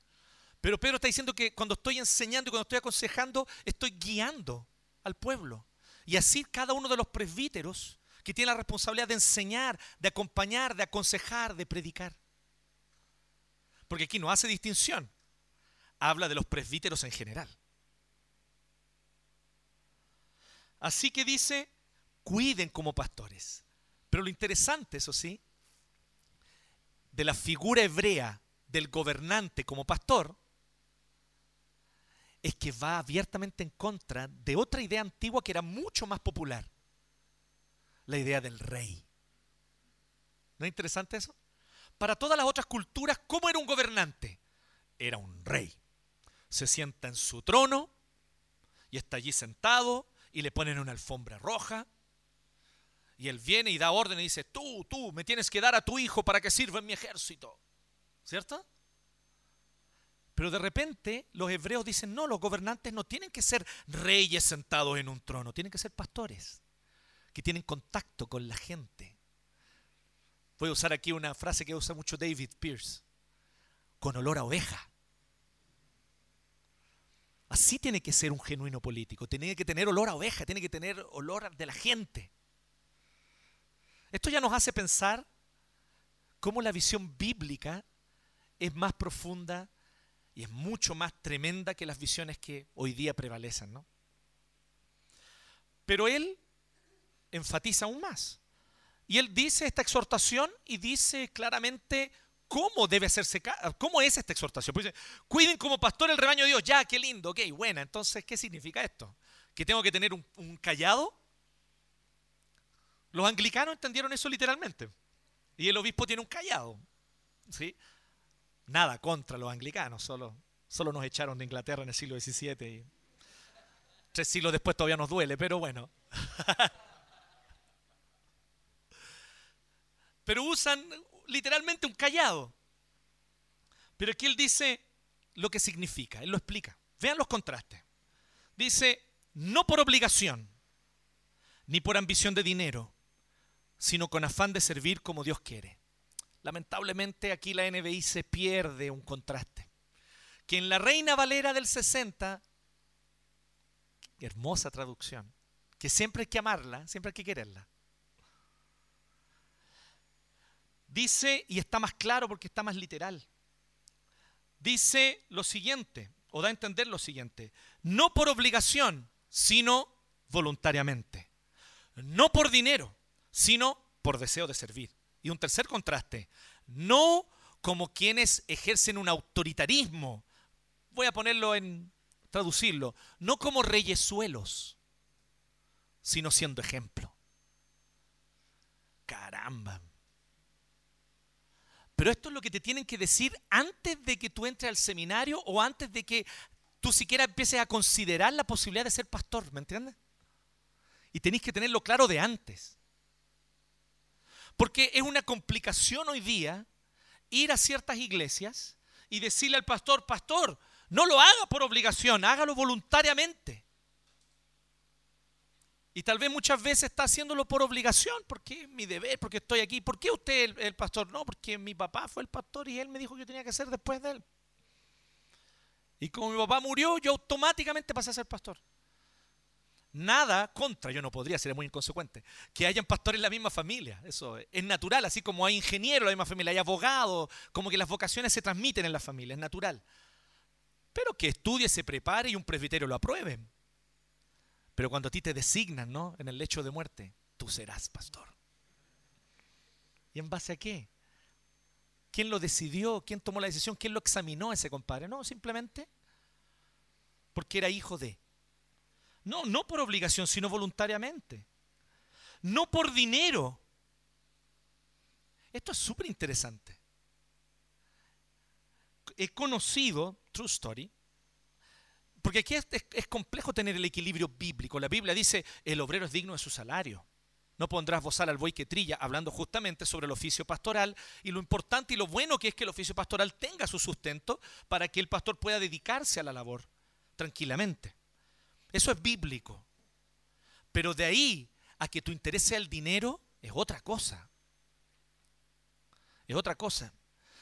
Pero Pedro está diciendo que cuando estoy enseñando y cuando estoy aconsejando, estoy guiando al pueblo. Y así cada uno de los presbíteros que tiene la responsabilidad de enseñar, de acompañar, de aconsejar, de predicar. Porque aquí no hace distinción. Habla de los presbíteros en general. Así que dice, cuiden como pastores. Pero lo interesante, eso sí, de la figura hebrea del gobernante como pastor, es que va abiertamente en contra de otra idea antigua que era mucho más popular, la idea del rey. ¿No es interesante eso? Para todas las otras culturas, ¿cómo era un gobernante? Era un rey. Se sienta en su trono y está allí sentado y le ponen una alfombra roja. Y él viene y da orden y dice, tú, tú, me tienes que dar a tu hijo para que sirva en mi ejército. ¿Cierto? Pero de repente los hebreos dicen, no, los gobernantes no tienen que ser reyes sentados en un trono, tienen que ser pastores, que tienen contacto con la gente. Voy a usar aquí una frase que usa mucho David Pierce, con olor a oveja. Así tiene que ser un genuino político, tiene que tener olor a oveja, tiene que tener olor de la gente. Esto ya nos hace pensar cómo la visión bíblica es más profunda y es mucho más tremenda que las visiones que hoy día prevalecen, ¿no? Pero él enfatiza aún más. Y él dice esta exhortación y dice claramente cómo debe hacerse, cómo es esta exhortación. Pues dice, cuiden como pastor el rebaño de Dios. Ya, qué lindo, ok, buena. Entonces, ¿qué significa esto? ¿Que tengo que tener un, un callado? Los anglicanos entendieron eso literalmente. Y el obispo tiene un callado. ¿sí? Nada contra los anglicanos, solo, solo nos echaron de Inglaterra en el siglo XVII y tres siglos después todavía nos duele, pero bueno. *laughs* pero usan literalmente un callado. Pero aquí él dice lo que significa, él lo explica. Vean los contrastes. Dice, no por obligación, ni por ambición de dinero, sino con afán de servir como Dios quiere Lamentablemente aquí la NBI se pierde un contraste. Que en la Reina Valera del 60, hermosa traducción, que siempre hay que amarla, siempre hay que quererla. Dice, y está más claro porque está más literal, dice lo siguiente, o da a entender lo siguiente, no por obligación, sino voluntariamente. No por dinero, sino por deseo de servir. Y un tercer contraste, no como quienes ejercen un autoritarismo, voy a ponerlo en, traducirlo, no como reyesuelos, sino siendo ejemplo. Caramba. Pero esto es lo que te tienen que decir antes de que tú entres al seminario o antes de que tú siquiera empieces a considerar la posibilidad de ser pastor, ¿me entiendes? Y tenéis que tenerlo claro de antes. Porque es una complicación hoy día ir a ciertas iglesias y decirle al pastor, pastor, no lo haga por obligación, hágalo voluntariamente. Y tal vez muchas veces está haciéndolo por obligación, porque es mi deber, porque estoy aquí. ¿Por qué usted el, el pastor? No, porque mi papá fue el pastor y él me dijo que yo tenía que ser después de él. Y como mi papá murió, yo automáticamente pasé a ser pastor nada contra, yo no podría, sería muy inconsecuente, que hayan pastores en la misma familia. Eso es natural, así como hay ingenieros en la misma familia, hay abogados, como que las vocaciones se transmiten en la familia, es natural. Pero que estudie, se prepare y un presbiterio lo apruebe. Pero cuando a ti te designan, ¿no? En el lecho de muerte, tú serás pastor. ¿Y en base a qué? ¿Quién lo decidió? ¿Quién tomó la decisión? ¿Quién lo examinó ese compadre? No, simplemente porque era hijo de No, no por obligación, sino voluntariamente. No por dinero. Esto es súper interesante. He conocido, true story, porque aquí es, complejo tener el equilibrio bíblico. La Biblia dice, el obrero es digno de su salario. No pondrás bozal al buey que trilla, hablando justamente sobre el oficio pastoral y lo importante y lo bueno que es que el oficio pastoral tenga su sustento para que el pastor pueda dedicarse a la labor tranquilamente. Eso es bíblico. Pero de ahí a que tu interés sea el dinero es otra cosa. Es otra cosa.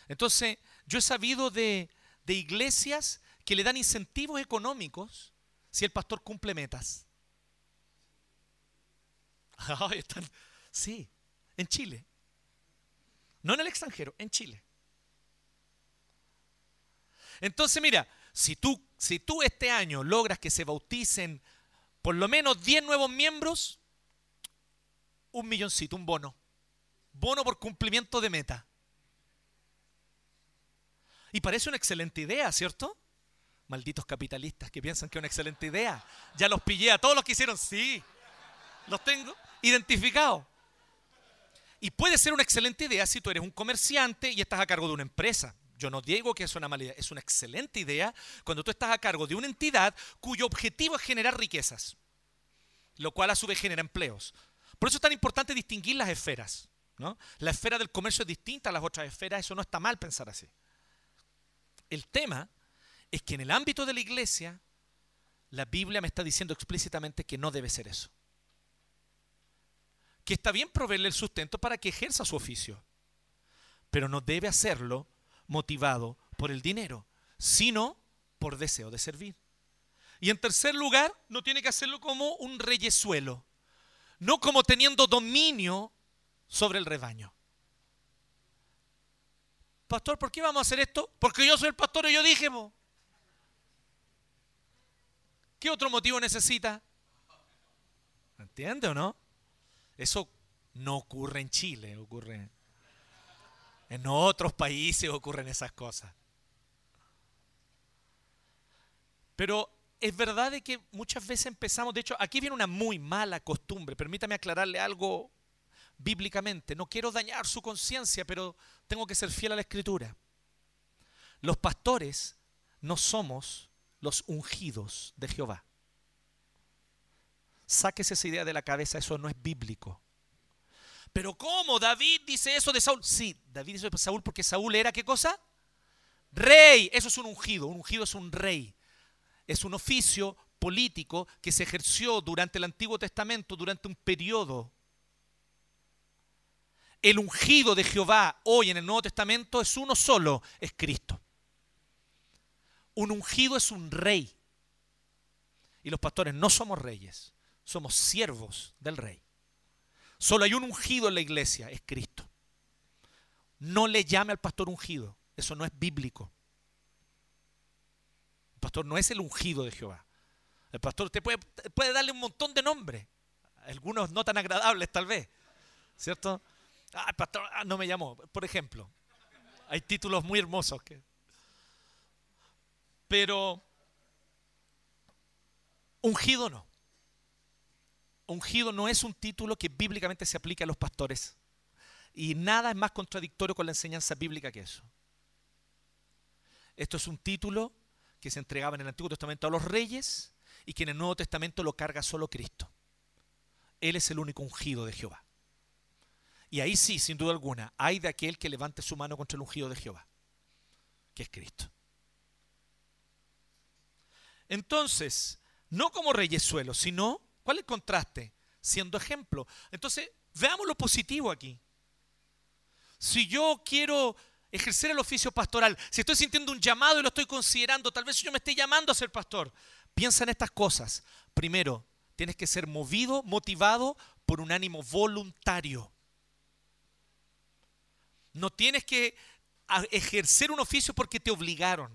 Entonces, yo he sabido de, de iglesias que le dan incentivos económicos si el pastor cumple metas. *laughs* Sí, en Chile. No en el extranjero, en Chile. Entonces, mira, si tú, si tú este año logras que se bauticen por lo menos 10 nuevos miembros, un milloncito, un bono. Bono por cumplimiento de meta. Y parece una excelente idea, ¿cierto? Malditos capitalistas que piensan que es una excelente idea. Ya los pillé a todos los que hicieron, sí. Los tengo identificados. Y puede ser una excelente idea si tú eres un comerciante y estás a cargo de una empresa. Yo no digo que es una mala idea, es una excelente idea cuando tú estás a cargo de una entidad cuyo objetivo es generar riquezas, lo cual a su vez genera empleos. Por eso es tan importante distinguir las esferas. ¿no? La esfera del comercio es distinta a las otras esferas, eso no está mal pensar así. El tema es que en el ámbito de la iglesia, la Biblia me está diciendo explícitamente que no debe ser eso. Que está bien proveerle el sustento para que ejerza su oficio, pero no debe hacerlo motivado por el dinero, sino por deseo de servir. Y en tercer lugar, no tiene que hacerlo como un reyesuelo, no como teniendo dominio sobre el rebaño. Pastor, ¿por qué vamos a hacer esto? Porque yo soy el pastor y yo dije. ¿qué otro motivo necesita? ¿Entiende o no? Eso no ocurre en Chile, ocurre en otros países ocurren esas cosas. Pero es verdad de que muchas veces empezamos, de hecho, aquí viene una muy mala costumbre, permítame aclararle algo bíblicamente, no quiero dañar su conciencia, pero tengo que ser fiel a la escritura. Los pastores no somos los ungidos de Jehová. Sáquese esa idea de la cabeza, eso no es bíblico. Pero ¿cómo? David dice eso de Saúl. Sí, David dice eso de Saúl porque Saúl era qué cosa? Rey. Eso es un ungido. Un ungido es un rey. Es un oficio político que se ejerció durante el Antiguo Testamento, durante un periodo. El ungido de Jehová hoy en el Nuevo Testamento es uno solo, es Cristo. Un ungido es un rey. Y los pastores no somos reyes, somos siervos del rey. Solo hay un ungido en la iglesia, es Cristo. No le llame al pastor ungido, eso no es bíblico. El pastor no es el ungido de Jehová. El pastor usted puede, puede darle un montón de nombres, algunos no tan agradables tal vez, ¿cierto? Ah, el pastor ah, no me llamó, por ejemplo. Hay títulos muy hermosos. Pero ungido no. Ungido no es un título que bíblicamente se aplique a los pastores. Y nada es más contradictorio con la enseñanza bíblica que eso. Esto es un título que se entregaba en el Antiguo Testamento a los reyes y que en el Nuevo Testamento lo carga solo Cristo. Él es el único ungido de Jehová. Y ahí sí, sin duda alguna, hay de aquel que levante su mano contra el ungido de Jehová, que es Cristo. Entonces, no como reyesuelo, sino, ¿cuál es el contraste? Siendo ejemplo. Entonces, veamos lo positivo aquí. Si yo quiero ejercer el oficio pastoral, si estoy sintiendo un llamado y lo estoy considerando, tal vez yo me esté llamando a ser pastor, piensa en estas cosas. Primero, tienes que ser movido, motivado por un ánimo voluntario. No tienes que ejercer un oficio porque te obligaron.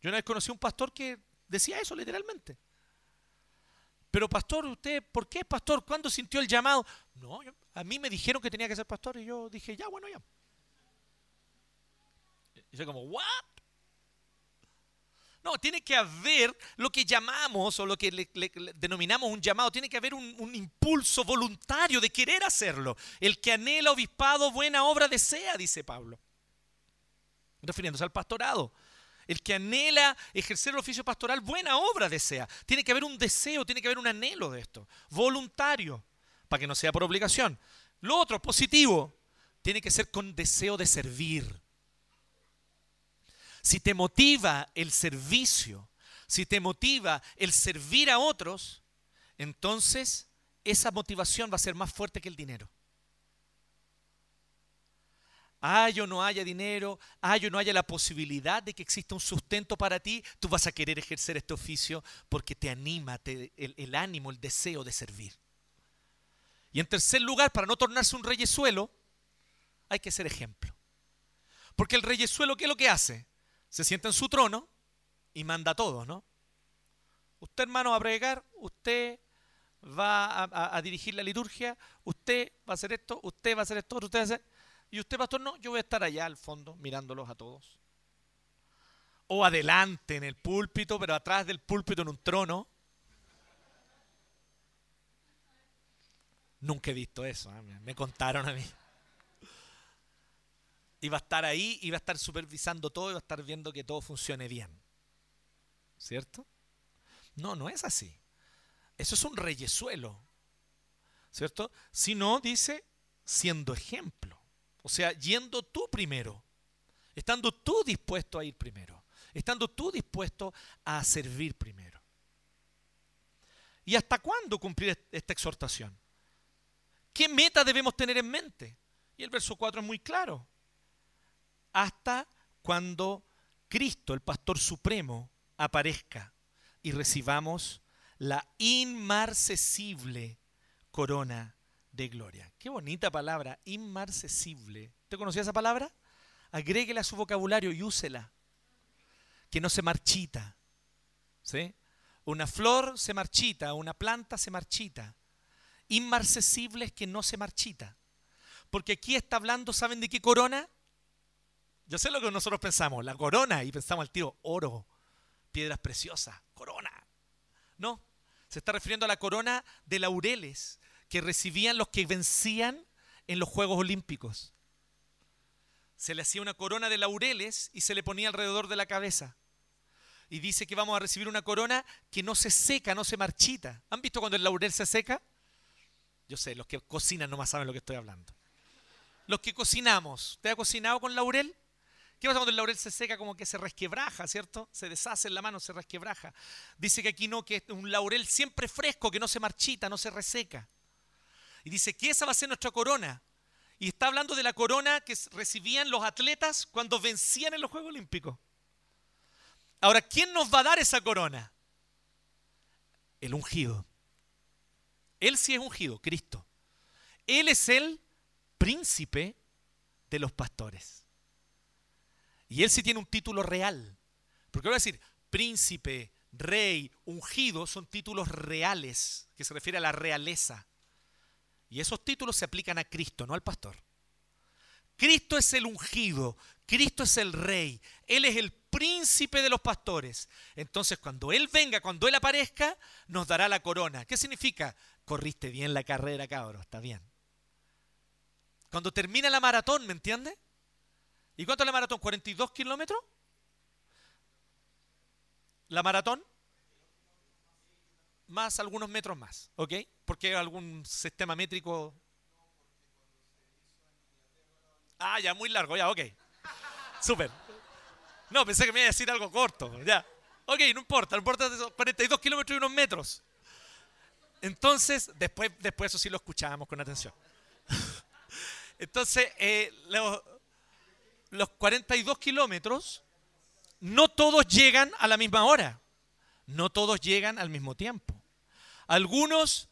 Yo una vez conocí a un pastor que decía eso literalmente. Pero pastor, ¿usted por qué pastor? ¿Cuándo sintió el llamado? No, a mí me dijeron que tenía que ser pastor y yo dije, ya, bueno, ya. Y yo como, ¿what? No, tiene que haber lo que llamamos o lo que le denominamos un llamado, tiene que haber un, un impulso voluntario de querer hacerlo. El que anhela obispado, buena obra desea, dice Pablo. Refiriéndose al pastorado. El que anhela ejercer el oficio pastoral, buena obra desea. Tiene que haber un deseo, tiene que haber un anhelo de esto, voluntario, para que no sea por obligación. Lo otro, positivo, tiene que ser con deseo de servir. Si te motiva el servicio, si te motiva el servir a otros, entonces esa motivación va a ser más fuerte que el dinero. Haya o no haya dinero, haya o no haya la posibilidad de que exista un sustento para ti, tú vas a querer ejercer este oficio porque te anima te- el, ánimo, el deseo de servir. Y en tercer lugar, para no tornarse un reyesuelo, hay que ser ejemplo. Porque el reyesuelo, ¿qué es lo que hace? Se sienta en su trono y manda a todos, ¿no? Usted, hermano, va a predicar, usted va a, a- a dirigir la liturgia, usted va a hacer esto, usted va a hacer esto, usted va a hacer... Y usted, pastor, no, yo voy a estar allá al fondo mirándolos a todos. O adelante en el púlpito, pero atrás del púlpito en un trono. Nunca he visto eso, ¿eh? me- contaron a mí. Y va a estar ahí y va a estar supervisando todo y va a estar viendo que todo funcione bien. ¿Cierto? No, no es así. Eso es un reyesuelo. ¿Cierto? Si no, dice, siendo ejemplo. O sea, yendo tú primero. Estando tú dispuesto a ir primero. Estando tú dispuesto a servir primero. ¿Y hasta cuándo cumplir est- esta exhortación? ¿Qué meta debemos tener en mente? Y el verso 4 es muy claro. Hasta cuando Cristo, el pastor supremo, aparezca y recibamos la inmarcesible corona de gloria. Qué bonita palabra, inmarcesible. ¿Te conocía esa palabra? Agréguela a su vocabulario y úsela. Que no se marchita. ¿Sí? Una flor se marchita, una planta se marchita. Inmarcesible es que no se marchita. Porque aquí está hablando, ¿saben de qué corona? Yo sé lo que nosotros pensamos, la corona, y pensamos al tío, oro, piedras preciosas, corona. No, se está refiriendo a la corona de laureles que recibían los que vencían en los Juegos Olímpicos. Se le hacía una corona de laureles y se le ponía alrededor de la cabeza. Y dice que vamos a recibir una corona que no se seca, no se marchita. ¿Han visto cuando el laurel se seca? Yo sé, los que cocinan nomás saben lo que estoy hablando. Los que cocinamos, ¿te ha cocinado con laurel? ¿Qué pasa cuando el laurel se seca? Como que se resquebraja, ¿cierto? Se deshace en la mano, se resquebraja. Dice que aquí no, que es un laurel siempre fresco, que no se marchita, no se reseca. Y dice que esa va a ser nuestra corona. Y está hablando de la corona que recibían los atletas cuando vencían en los Juegos Olímpicos. Ahora, ¿quién nos va a dar esa corona? El ungido. Él sí es ungido, Cristo. Él es el príncipe de los pastores. Y él sí tiene un título real. Porque voy a decir, príncipe, rey, ungido son títulos reales, que se refiere a la realeza. Y esos títulos se aplican a Cristo, no al pastor. Cristo es el ungido, Cristo es el rey, Él es el príncipe de los pastores. Entonces cuando Él venga, cuando Él aparezca, nos dará la corona. ¿Qué significa? Corriste bien la carrera, cabro, está bien. Cuando termina la maratón, ¿me entiende? ¿Y cuánto es la maratón? ¿42 kilómetros? ¿La maratón? Más algunos metros más, ¿ok? Porque hay algún sistema métrico Ah, ya, muy largo, ya, ok. Súper. No, pensé que me iba a decir algo corto, ya. Ok, no importa, no importa, esos 42 kilómetros y unos metros. Entonces, después, después eso sí lo escuchábamos con atención. *laughs* Entonces, eh, los, los 42 kilómetros, no todos llegan a la misma hora. No todos llegan al mismo tiempo. Algunos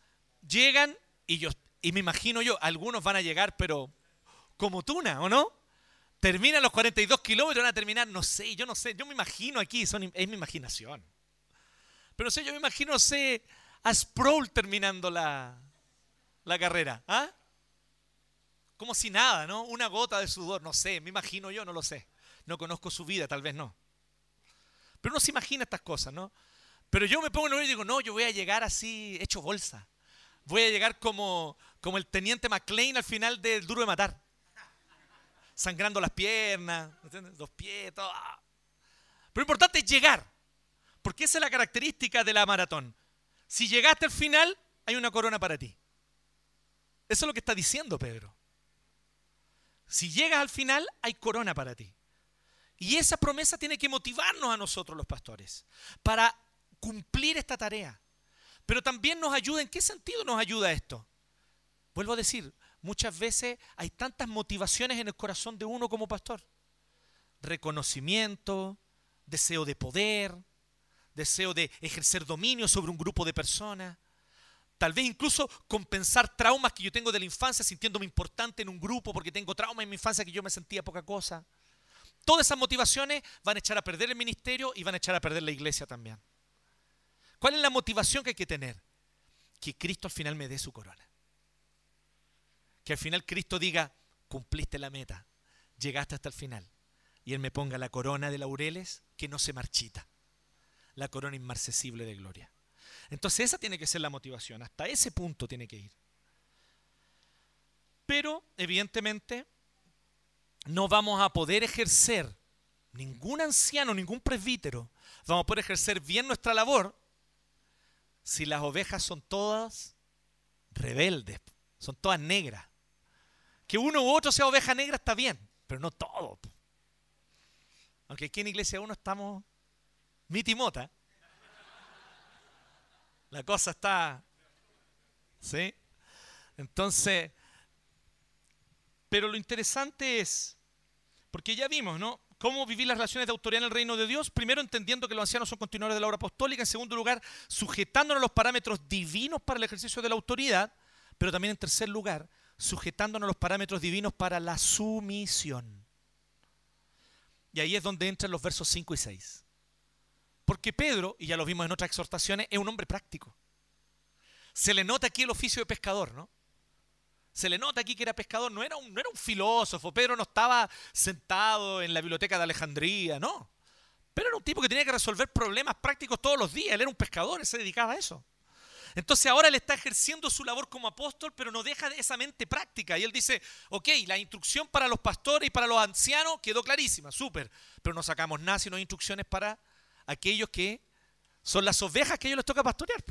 llegan, y yo, y me imagino yo, algunos van a llegar, pero como tuna, ¿o no? Terminan los 42 kilómetros, van a terminar, no sé, yo no sé, yo me imagino aquí, es mi imaginación. Pero no sé, yo me imagino, no sé, a Sproul terminando la, la carrera, ¿ah? Como si nada, ¿no? Una gota de sudor, no sé, me imagino yo, no lo sé. No conozco su vida, tal vez no. Pero uno se imagina estas cosas, ¿no? Pero yo me pongo en el y digo, no, yo voy a llegar así, hecho bolsa. Voy a llegar como, como el teniente McLean al final del Duro de Matar. Sangrando las piernas, los pies, todo. Pero lo importante es llegar. Porque esa es la característica de la maratón. Si llegaste al final, hay una corona para ti. Eso es lo que está diciendo Pedro. Si llegas al final, hay corona para ti. Y esa promesa tiene que motivarnos a nosotros los pastores para cumplir esta tarea. Pero también nos ayuda, ¿en qué sentido nos ayuda esto? Vuelvo a decir, muchas veces hay tantas motivaciones en el corazón de uno como pastor. Reconocimiento, deseo de poder, deseo de ejercer dominio sobre un grupo de personas. Tal vez incluso compensar traumas que yo tengo de la infancia sintiéndome importante en un grupo porque tengo traumas en mi infancia que yo me sentía poca cosa. Todas esas motivaciones van a echar a perder el ministerio y van a echar a perder la iglesia también. ¿Cuál es la motivación que hay que tener? Que Cristo al final me dé su corona. Que al final Cristo diga, cumpliste la meta, llegaste hasta el final. Y Él me ponga la corona de laureles que no se marchita. La corona inmarcesible de gloria. Entonces esa tiene que ser la motivación. Hasta ese punto tiene que ir. Pero, evidentemente, no vamos a poder ejercer, ningún anciano, ningún presbítero, vamos a poder ejercer bien nuestra labor si las ovejas son todas rebeldes, son todas negras. Que uno u otro sea oveja negra está bien, pero no todo. Aunque aquí en Iglesia uno estamos mitimota. La cosa está... ¿Sí? Entonces, pero lo interesante es, porque ya vimos, ¿no? ¿Cómo vivir las relaciones de autoridad en el reino de Dios? Primero, entendiendo que los ancianos son continuadores de la obra apostólica. En segundo lugar, sujetándonos a los parámetros divinos para el ejercicio de la autoridad. Pero también, en tercer lugar, sujetándonos a los parámetros divinos para la sumisión. Y ahí es donde entran los versos 5 y 6. Porque Pedro, y ya lo vimos en otras exhortaciones, es un hombre práctico. Se le nota aquí el oficio de pescador, ¿no? Se le nota aquí que era pescador, no era, un, filósofo, Pedro no estaba sentado en la biblioteca de Alejandría, no. Pero era un tipo que tenía que resolver problemas prácticos todos los días, él era un pescador, él se dedicaba a eso. Entonces ahora él está ejerciendo su labor como apóstol, pero no deja esa mente práctica. Y él dice, ok, la instrucción para los pastores y para los ancianos quedó clarísima, súper, pero no sacamos nada sino instrucciones para aquellos que son las ovejas que a ellos les toca pastorear.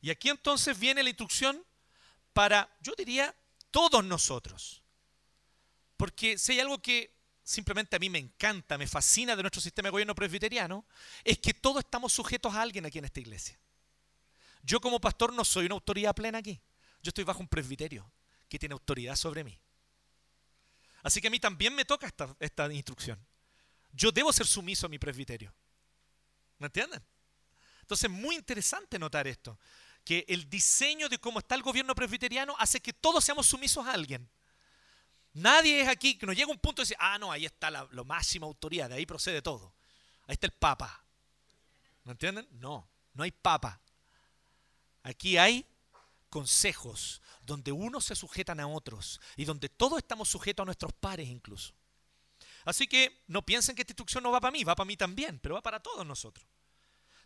Y aquí entonces viene la instrucción para, yo diría, todos nosotros. Porque si hay algo que simplemente a mí me encanta, me fascina de nuestro sistema de gobierno presbiteriano, es que todos estamos sujetos a alguien aquí en esta iglesia. Yo como pastor no soy una autoridad plena aquí. Yo estoy bajo un presbiterio que tiene autoridad sobre mí. Así que a mí también me toca esta, instrucción. Yo debo ser sumiso a mi presbiterio. ¿Me entienden? Entonces es muy interesante notar esto que el diseño de cómo está el gobierno presbiteriano hace que todos seamos sumisos a alguien. Nadie es aquí que nos llega un punto de decir, ah, no, ahí está la máxima autoridad, de ahí procede todo. Ahí está el Papa. ¿Me entienden? No, no hay Papa. Aquí hay consejos donde unos se sujetan a otros y donde todos estamos sujetos a nuestros pares incluso. Así que no piensen que esta instrucción no va para mí, va para mí también, pero va para todos nosotros.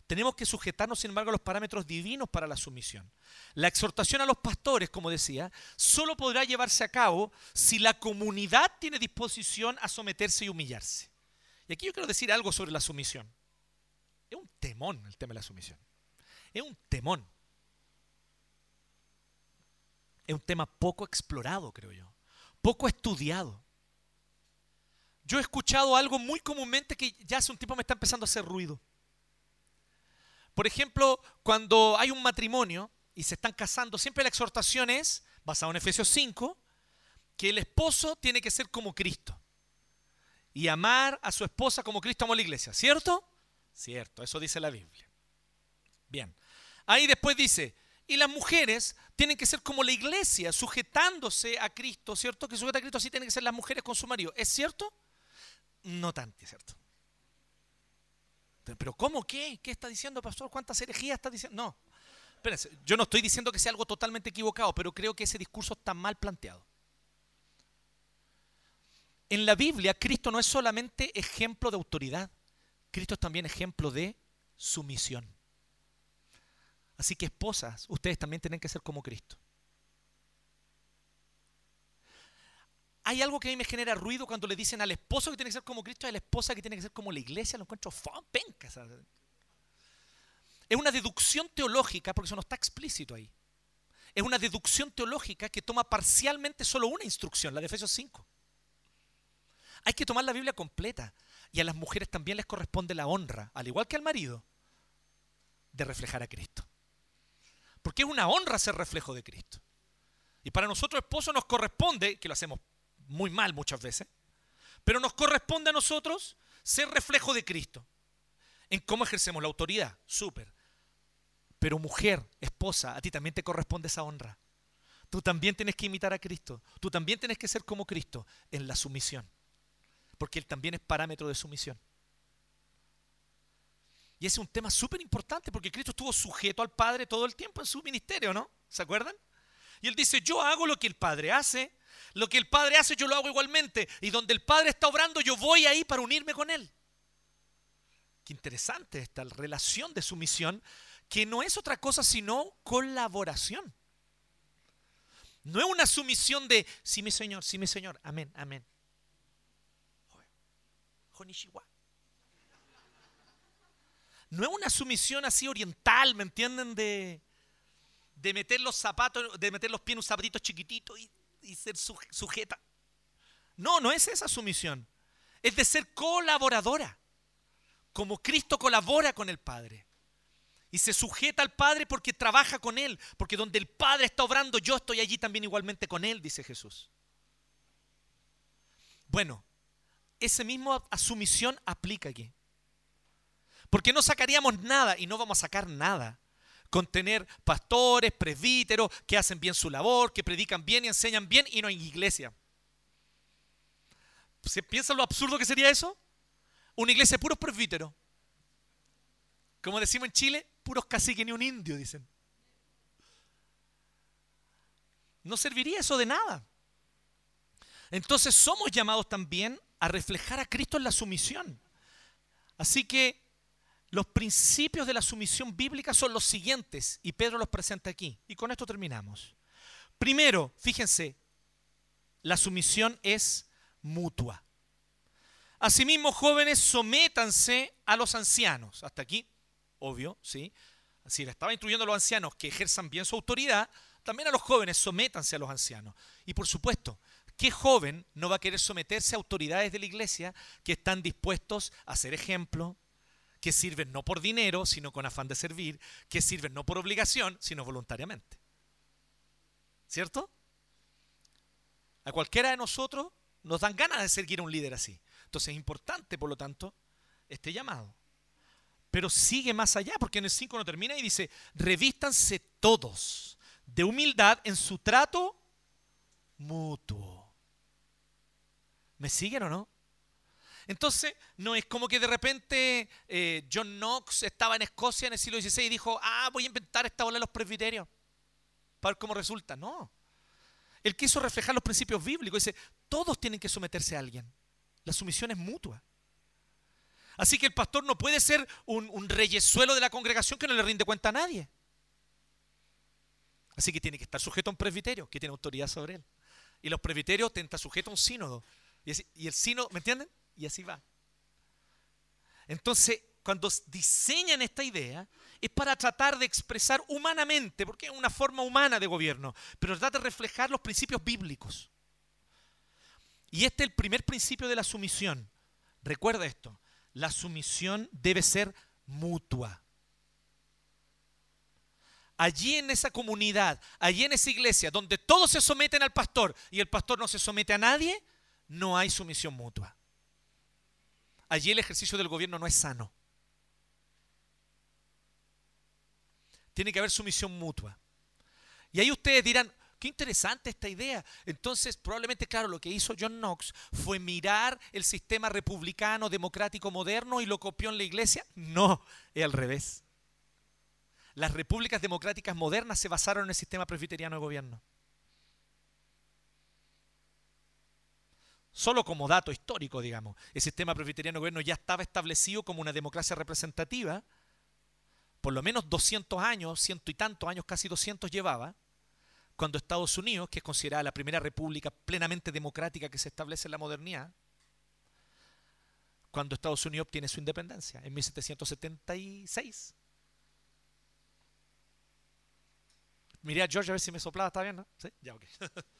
Tenemos que sujetarnos, sin embargo, a los parámetros divinos para la sumisión. La exhortación a los pastores, como decía, solo podrá llevarse a cabo si la comunidad tiene disposición a someterse y humillarse. Y aquí yo quiero decir algo sobre la sumisión. Es un temón el tema de la sumisión. Es un temón. Es un tema poco explorado, creo yo. Poco estudiado. Yo he escuchado algo muy comúnmente que ya hace un tiempo me está empezando a hacer ruido. Por ejemplo, cuando hay un matrimonio y se están casando, siempre la exhortación es, basado en Efesios 5, que el esposo tiene que ser como Cristo. Y amar a su esposa como Cristo amó a la iglesia. ¿Cierto? Cierto, eso dice la Biblia. Bien. Ahí después dice, y las mujeres tienen que ser como la iglesia, sujetándose a Cristo, ¿cierto? Que sujeta a Cristo así tienen que ser las mujeres con su marido. ¿Es cierto? No tanto, ¿cierto? Pero ¿cómo qué? ¿Qué está diciendo, pastor? ¿Cuántas herejías está diciendo? No. Espérense, yo no estoy diciendo que sea algo totalmente equivocado, pero creo que ese discurso está mal planteado. En la Biblia, Cristo no es solamente ejemplo de autoridad. Cristo es también ejemplo de sumisión. Así que esposas, ustedes también tienen que ser como Cristo. Hay algo que a mí me genera ruido cuando le dicen al esposo que tiene que ser como Cristo y a la esposa que tiene que ser como la iglesia. Lo encuentro penca. ¿sabes? Es una deducción teológica, porque eso no está explícito ahí. Es una deducción teológica que toma parcialmente solo una instrucción, la de Efesios 5. Hay que tomar la Biblia completa. Y a las mujeres también les corresponde la honra, al igual que al marido, de reflejar a Cristo. Porque es una honra ser reflejo de Cristo. Y para nosotros esposos nos corresponde, que lo hacemos muy mal muchas veces, pero nos corresponde a nosotros ser reflejo de Cristo. En cómo ejercemos la autoridad, súper. Pero mujer, esposa, a ti también te corresponde esa honra. Tú también tienes que imitar a Cristo. Tú también tienes que ser como Cristo en la sumisión. Porque Él también es parámetro de sumisión. Y ese es un tema súper importante porque Cristo estuvo sujeto al Padre todo el tiempo en su ministerio, ¿no? ¿Se acuerdan? Y Él dice, yo hago lo que el Padre hace. Lo que el Padre hace yo lo hago igualmente. Y donde el Padre está obrando yo voy ahí para unirme con Él. Qué interesante esta relación de sumisión que no es otra cosa sino colaboración. No es una sumisión de, sí mi Señor, sí mi Señor, amén, amén. No es una sumisión así oriental, ¿me entienden? De, de meter los zapatos, de meter los pies en un zapatito chiquitito y, y ser sujeta. No, no es esa sumisión. Es de ser colaboradora. Como Cristo colabora con el Padre. Y se sujeta al Padre porque trabaja con Él. Porque donde el Padre está obrando, yo estoy allí también igualmente con Él, dice Jesús. Bueno, ese mismo sumisión aplica aquí. Porque no sacaríamos nada y no vamos a sacar nada con tener pastores, presbíteros que hacen bien su labor, que predican bien y enseñan bien y no hay iglesia. ¿Se piensa lo absurdo que sería eso? Una iglesia de puros presbíteros. Como decimos en Chile, puros caciques ni un indio, dicen. No serviría eso de nada. Entonces somos llamados también a reflejar a Cristo en la sumisión. Así que los principios de la sumisión bíblica son los siguientes y Pedro los presenta aquí. Y con esto terminamos. Primero, fíjense, la sumisión es mutua. Asimismo, jóvenes, sométanse a los ancianos. Hasta aquí obvio, ¿sí? Si le estaba instruyendo a los ancianos que ejerzan bien su autoridad, también a los jóvenes sométanse a los ancianos. Y por supuesto, ¿qué joven no va a querer someterse a autoridades de la iglesia que están dispuestos a ser ejemplo, que sirven no por dinero, sino con afán de servir, que sirven no por obligación, sino voluntariamente? ¿Cierto? A cualquiera de nosotros nos dan ganas de seguir a un líder así. Entonces es importante, por lo tanto, este llamado. Pero sigue más allá, porque en el 5 no termina y dice, revístanse todos de humildad en su trato mutuo. ¿Me siguen o no? Entonces, no es como que de repente eh, John Knox estaba en Escocia en el siglo XVI y dijo, ah, voy a inventar esta ola de los presbiterios, para ver cómo resulta. No. Él quiso reflejar los principios bíblicos. Dice, todos tienen que someterse a alguien. La sumisión es mutua. Así que el pastor no puede ser un, reyesuelo de la congregación que no le rinde cuenta a nadie. Así que tiene que estar sujeto a un presbiterio que tiene autoridad sobre él. Y los presbiterios están sujetos a un sínodo. Y el sínodo, ¿me entienden? Y así va. Entonces, cuando diseñan esta idea, es para tratar de expresar humanamente, porque es una forma humana de gobierno, pero trata de reflejar los principios bíblicos. Y este es el primer principio de la sumisión. Recuerda esto la sumisión debe ser mutua. Allí en esa comunidad, allí en esa iglesia, donde todos se someten al pastor y el pastor no se somete a nadie, no hay sumisión mutua. Allí el ejercicio del gobierno no es sano. Tiene que haber sumisión mutua. Y ahí ustedes dirán, Qué interesante esta idea. Entonces, probablemente, claro, lo que hizo John Knox fue mirar el sistema republicano democrático moderno y lo copió en la iglesia. No, es al revés. Las repúblicas democráticas modernas se basaron en el sistema presbiteriano de gobierno. Solo como dato histórico, digamos, el sistema presbiteriano de gobierno ya estaba establecido como una democracia representativa, por lo menos 200 años, ciento y tantos años, casi 200 llevaba, cuando Estados Unidos, que es considerada la primera república plenamente democrática que se establece en la modernidad, cuando Estados Unidos obtiene su independencia, en 1776. Miré a George a ver si me soplaba, ¿está bien? ¿no? ¿Sí? Ya, ok. *laughs*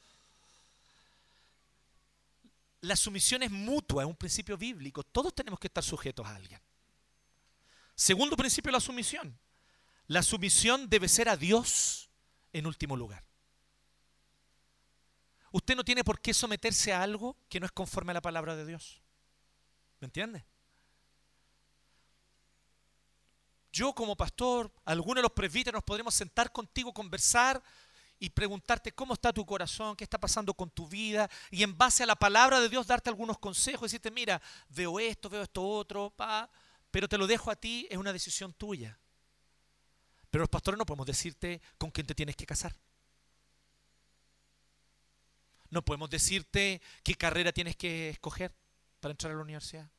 La sumisión es mutua, es un principio bíblico. Todos tenemos que estar sujetos a alguien. Segundo principio, la sumisión. La sumisión debe ser a Dios en último lugar. Usted no tiene por qué someterse a algo que no es conforme a la palabra de Dios. ¿Me entiende? Yo como pastor, algunos de los presbíteros nos podremos sentar contigo, conversar y preguntarte cómo está tu corazón, qué está pasando con tu vida, y en base a la palabra de Dios darte algunos consejos, decirte, mira, veo esto, veo esto otro, pa, pero te lo dejo a ti, es una decisión tuya. Pero los pastores no podemos decirte con quién te tienes que casar. No podemos decirte qué carrera tienes que escoger para entrar a la universidad.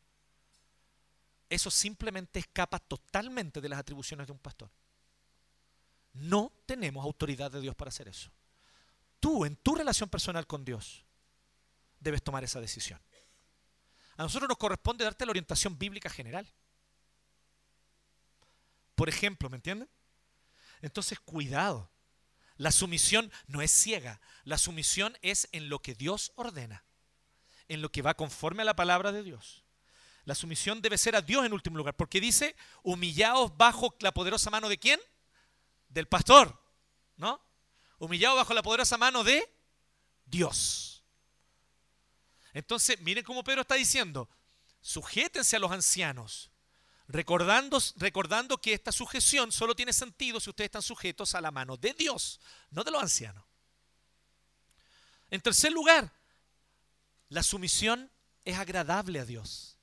Eso simplemente escapa totalmente de las atribuciones de un pastor. No tenemos autoridad de Dios para hacer eso. Tú, en tu relación personal con Dios, debes tomar esa decisión. A nosotros nos corresponde darte la orientación bíblica general. Por ejemplo, ¿me entienden? Entonces, cuidado. La sumisión no es ciega. La sumisión es en lo que Dios ordena, en lo que va conforme a la palabra de Dios. La sumisión debe ser a Dios en último lugar, porque dice, humillaos bajo la poderosa mano de quién? Del pastor, ¿no? Humillado bajo la poderosa mano de Dios. Entonces, miren cómo Pedro está diciendo, sujétense a los ancianos, recordando, recordando que esta sujeción solo tiene sentido si ustedes están sujetos a la mano de Dios, no de los ancianos. En tercer lugar, la sumisión es agradable a Dios.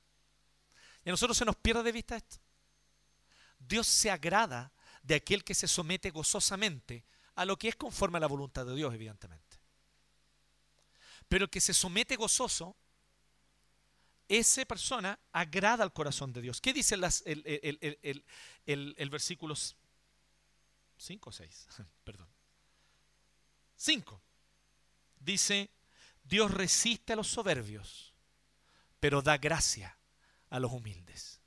Y a nosotros se nos pierde de vista esto. Dios se agrada de aquel que se somete gozosamente a lo que es conforme a la voluntad de Dios, evidentemente. Pero el que se somete gozoso, esa persona agrada al corazón de Dios. ¿Qué dice el, el, versículo 5 o 6? *laughs* Perdón. 5. Dice, Dios resiste a los soberbios, pero da gracia a los humildes.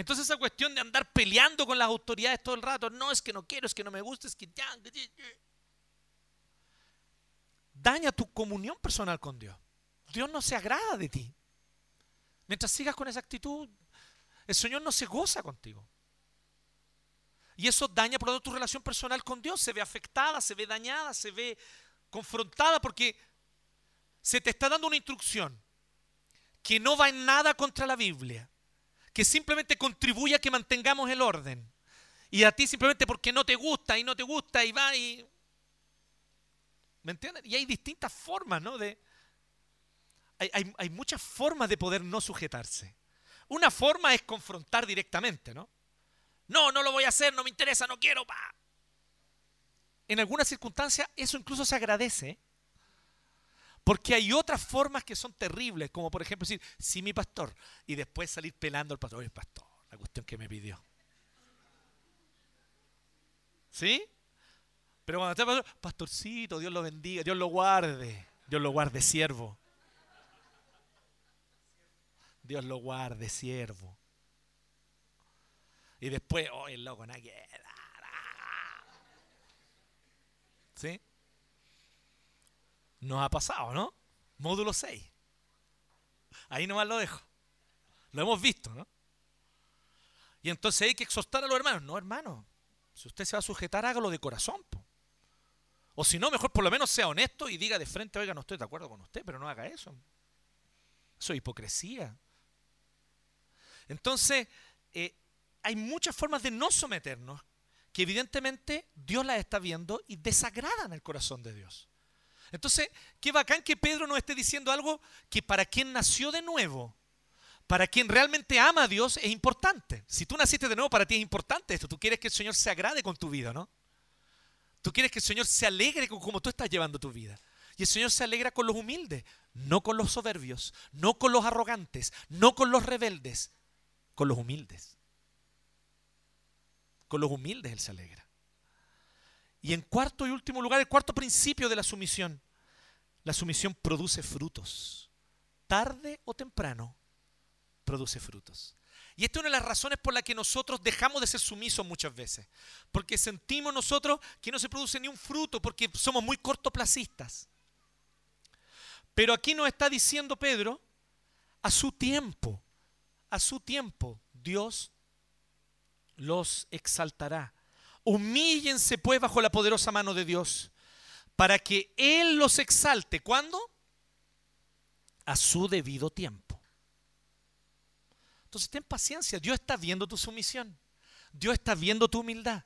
Entonces esa cuestión de andar peleando con las autoridades todo el rato, no es que no quiero, es que no me gusta, es que ya... Daña tu comunión personal con Dios. Dios no se agrada de ti. Mientras sigas con esa actitud, el Señor no se goza contigo. Y eso daña por lo tu relación personal con Dios. Se ve afectada, se ve dañada, se ve confrontada porque se te está dando una instrucción que no va en nada contra la Biblia que simplemente contribuye a que mantengamos el orden. Y a ti simplemente porque no te gusta y no te gusta y va y... ¿Me entiendes? Y hay distintas formas, ¿no? De, hay, hay, muchas formas de poder no sujetarse. Una forma es confrontar directamente, ¿no? No, no lo voy a hacer, no me interesa, no quiero, pa. En algunas circunstancias eso incluso se agradece. Porque hay otras formas que son terribles, como por ejemplo decir, sí, mi pastor, y después salir pelando al pastor, el pastor, la cuestión que me pidió. ¿Sí? Pero cuando está pastor, pastorcito, Dios lo bendiga, Dios lo guarde, Dios lo guarde, siervo. Dios lo guarde, siervo. Y después, oh, el loco, nada ¿Sí? Nos ha pasado, ¿no? Módulo 6. Ahí nomás lo dejo. Lo hemos visto, ¿no? Y entonces hay que exhortar a los hermanos. No, hermano. Si usted se va a sujetar, hágalo de corazón. O si no, mejor por lo menos sea honesto y diga de frente, oiga, no estoy de acuerdo con usted, pero no haga eso. Eso es hipocresía. Entonces, eh, hay muchas formas de no someternos que evidentemente Dios las está viendo y desagradan el corazón de Dios. Entonces, qué bacán que Pedro nos esté diciendo algo que para quien nació de nuevo, para quien realmente ama a Dios, es importante. Si tú naciste de nuevo, para ti es importante esto. Tú quieres que el Señor se agrade con tu vida, ¿no? Tú quieres que el Señor se alegre con cómo tú estás llevando tu vida. Y el Señor se alegra con los humildes, no con los soberbios, no con los arrogantes, no con los rebeldes, con los humildes. Con los humildes Él se alegra. Y en cuarto y último lugar, el cuarto principio de la sumisión. La sumisión produce frutos. Tarde o temprano produce frutos. Y esta es una de las razones por las que nosotros dejamos de ser sumisos muchas veces. Porque sentimos nosotros que no se produce ni un fruto, porque somos muy cortoplacistas. Pero aquí nos está diciendo Pedro, a su tiempo, a su tiempo, Dios los exaltará. Humíllense pues bajo la poderosa mano de Dios, para que Él los exalte. ¿Cuándo? A su debido tiempo. Entonces ten paciencia, Dios está viendo tu sumisión, Dios está viendo tu humildad.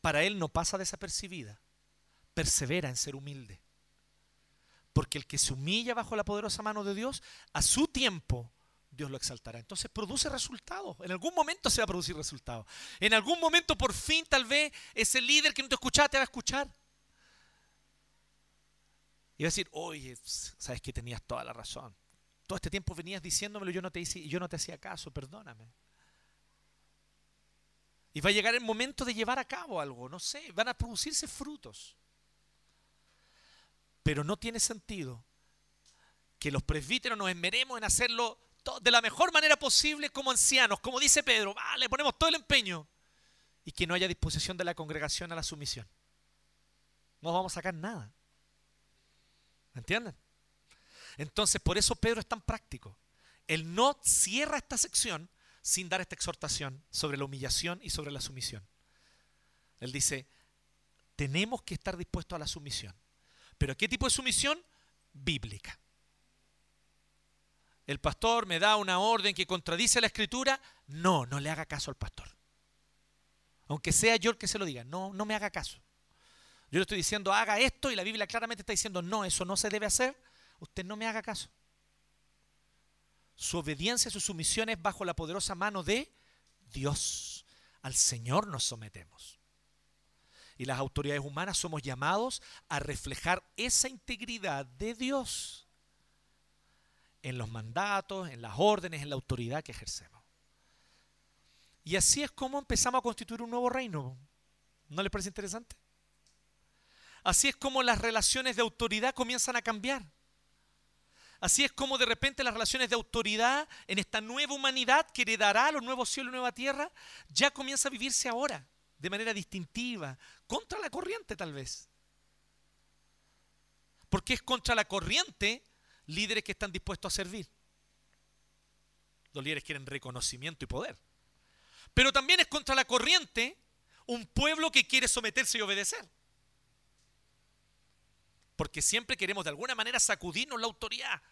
Para Él no pasa desapercibida, persevera en ser humilde. Porque el que se humilla bajo la poderosa mano de Dios, a su tiempo Dios lo exaltará. Entonces produce resultados. En algún momento se va a producir resultados. En algún momento por fin tal vez ese líder que no te escuchaba te va a escuchar. Y va a decir, oye, sabes que tenías toda la razón. Todo este tiempo venías diciéndomelo y yo no te, hice, yo no te hacía caso, perdóname. Y va a llegar el momento de llevar a cabo algo, no sé, van a producirse frutos. Pero no tiene sentido que los presbíteros nos esmeremos en hacerlo de la mejor manera posible como ancianos, como dice Pedro, le ponemos todo el empeño y que no haya disposición de la congregación a la sumisión. No vamos a sacar nada. ¿Entienden? Entonces, por eso Pedro es tan práctico. Él no cierra esta sección sin dar esta exhortación sobre la humillación y sobre la sumisión. Él dice, tenemos que estar dispuestos a la sumisión. ¿Pero qué tipo de sumisión? Bíblica. El pastor me da una orden que contradice la escritura. No, no le haga caso al pastor. Aunque sea yo el que se lo diga, no, no me haga caso. Yo le estoy diciendo, haga esto y la Biblia claramente está diciendo, no, eso no se debe hacer usted no me haga caso. Su obediencia, su sumisión es bajo la poderosa mano de Dios. Al Señor nos sometemos. Y las autoridades humanas somos llamados a reflejar esa integridad de Dios en los mandatos, en las órdenes, en la autoridad que ejercemos. Y así es como empezamos a constituir un nuevo reino. ¿No les parece interesante? Así es como las relaciones de autoridad comienzan a cambiar. Así es como de repente las relaciones de autoridad en esta nueva humanidad que heredará los nuevos cielos y nueva tierra, ya comienza a vivirse ahora, de manera distintiva, contra la corriente tal vez. Porque es contra la corriente líderes que están dispuestos a servir. Los líderes quieren reconocimiento y poder. Pero también es contra la corriente un pueblo que quiere someterse y obedecer. Porque siempre queremos de alguna manera sacudirnos la autoridad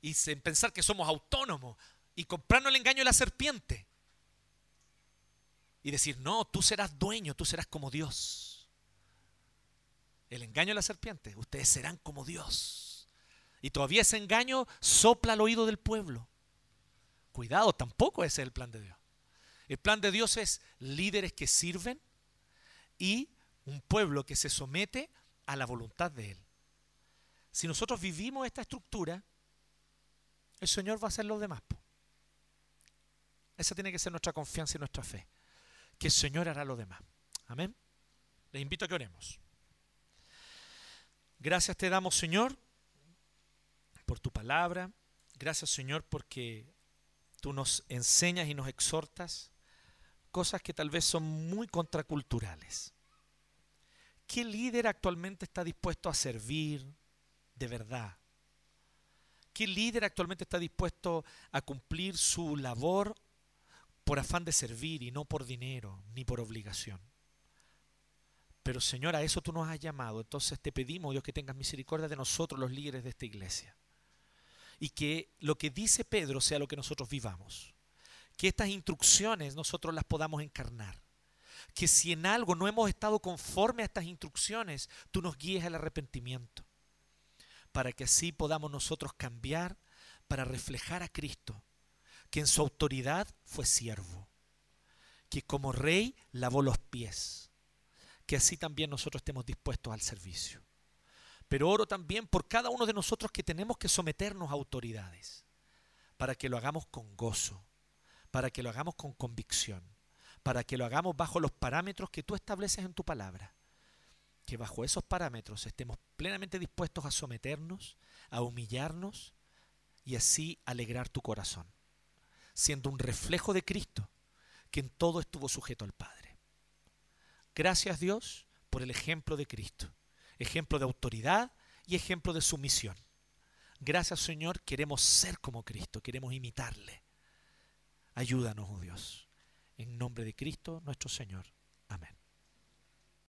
y pensar que somos autónomos y comprarnos el engaño de la serpiente. Y decir, no, tú serás dueño, tú serás como Dios. El engaño de la serpiente, ustedes serán como Dios. Y todavía ese engaño sopla al oído del pueblo. Cuidado, tampoco ese es el plan de Dios. El plan de Dios es líderes que sirven y un pueblo que se somete a la voluntad de Él. Si nosotros vivimos esta estructura, el Señor va a hacer lo demás. Esa tiene que ser nuestra confianza y nuestra fe. Que el Señor hará lo demás. Amén. Les invito a que oremos. Gracias te damos, Señor, por tu palabra. Gracias, Señor, porque tú nos enseñas y nos exhortas cosas que tal vez son muy contraculturales. ¿Qué líder actualmente está dispuesto a servir de verdad? ¿Qué líder actualmente está dispuesto a cumplir su labor por afán de servir y no por dinero ni por obligación? Pero Señor, a eso tú nos has llamado. Entonces te pedimos, Dios, que tengas misericordia de nosotros, los líderes de esta iglesia. Y que lo que dice Pedro sea lo que nosotros vivamos. Que estas instrucciones nosotros las podamos encarnar que si en algo no hemos estado conforme a estas instrucciones, tú nos guíes al arrepentimiento, para que así podamos nosotros cambiar para reflejar a Cristo, que en su autoridad fue siervo, que como rey lavó los pies, que así también nosotros estemos dispuestos al servicio. Pero oro también por cada uno de nosotros que tenemos que someternos a autoridades, para que lo hagamos con gozo, para que lo hagamos con convicción, para que lo hagamos bajo los parámetros que tú estableces en tu palabra. Que bajo esos parámetros estemos plenamente dispuestos a someternos, a humillarnos y así alegrar tu corazón, siendo un reflejo de Cristo, que en todo estuvo sujeto al Padre. Gracias Dios por el ejemplo de Cristo ejemplo de autoridad y ejemplo de sumisión. Gracias Señor, queremos ser como Cristo, queremos imitarle. Ayúdanos, oh Dios, en nombre de Cristo nuestro Señor.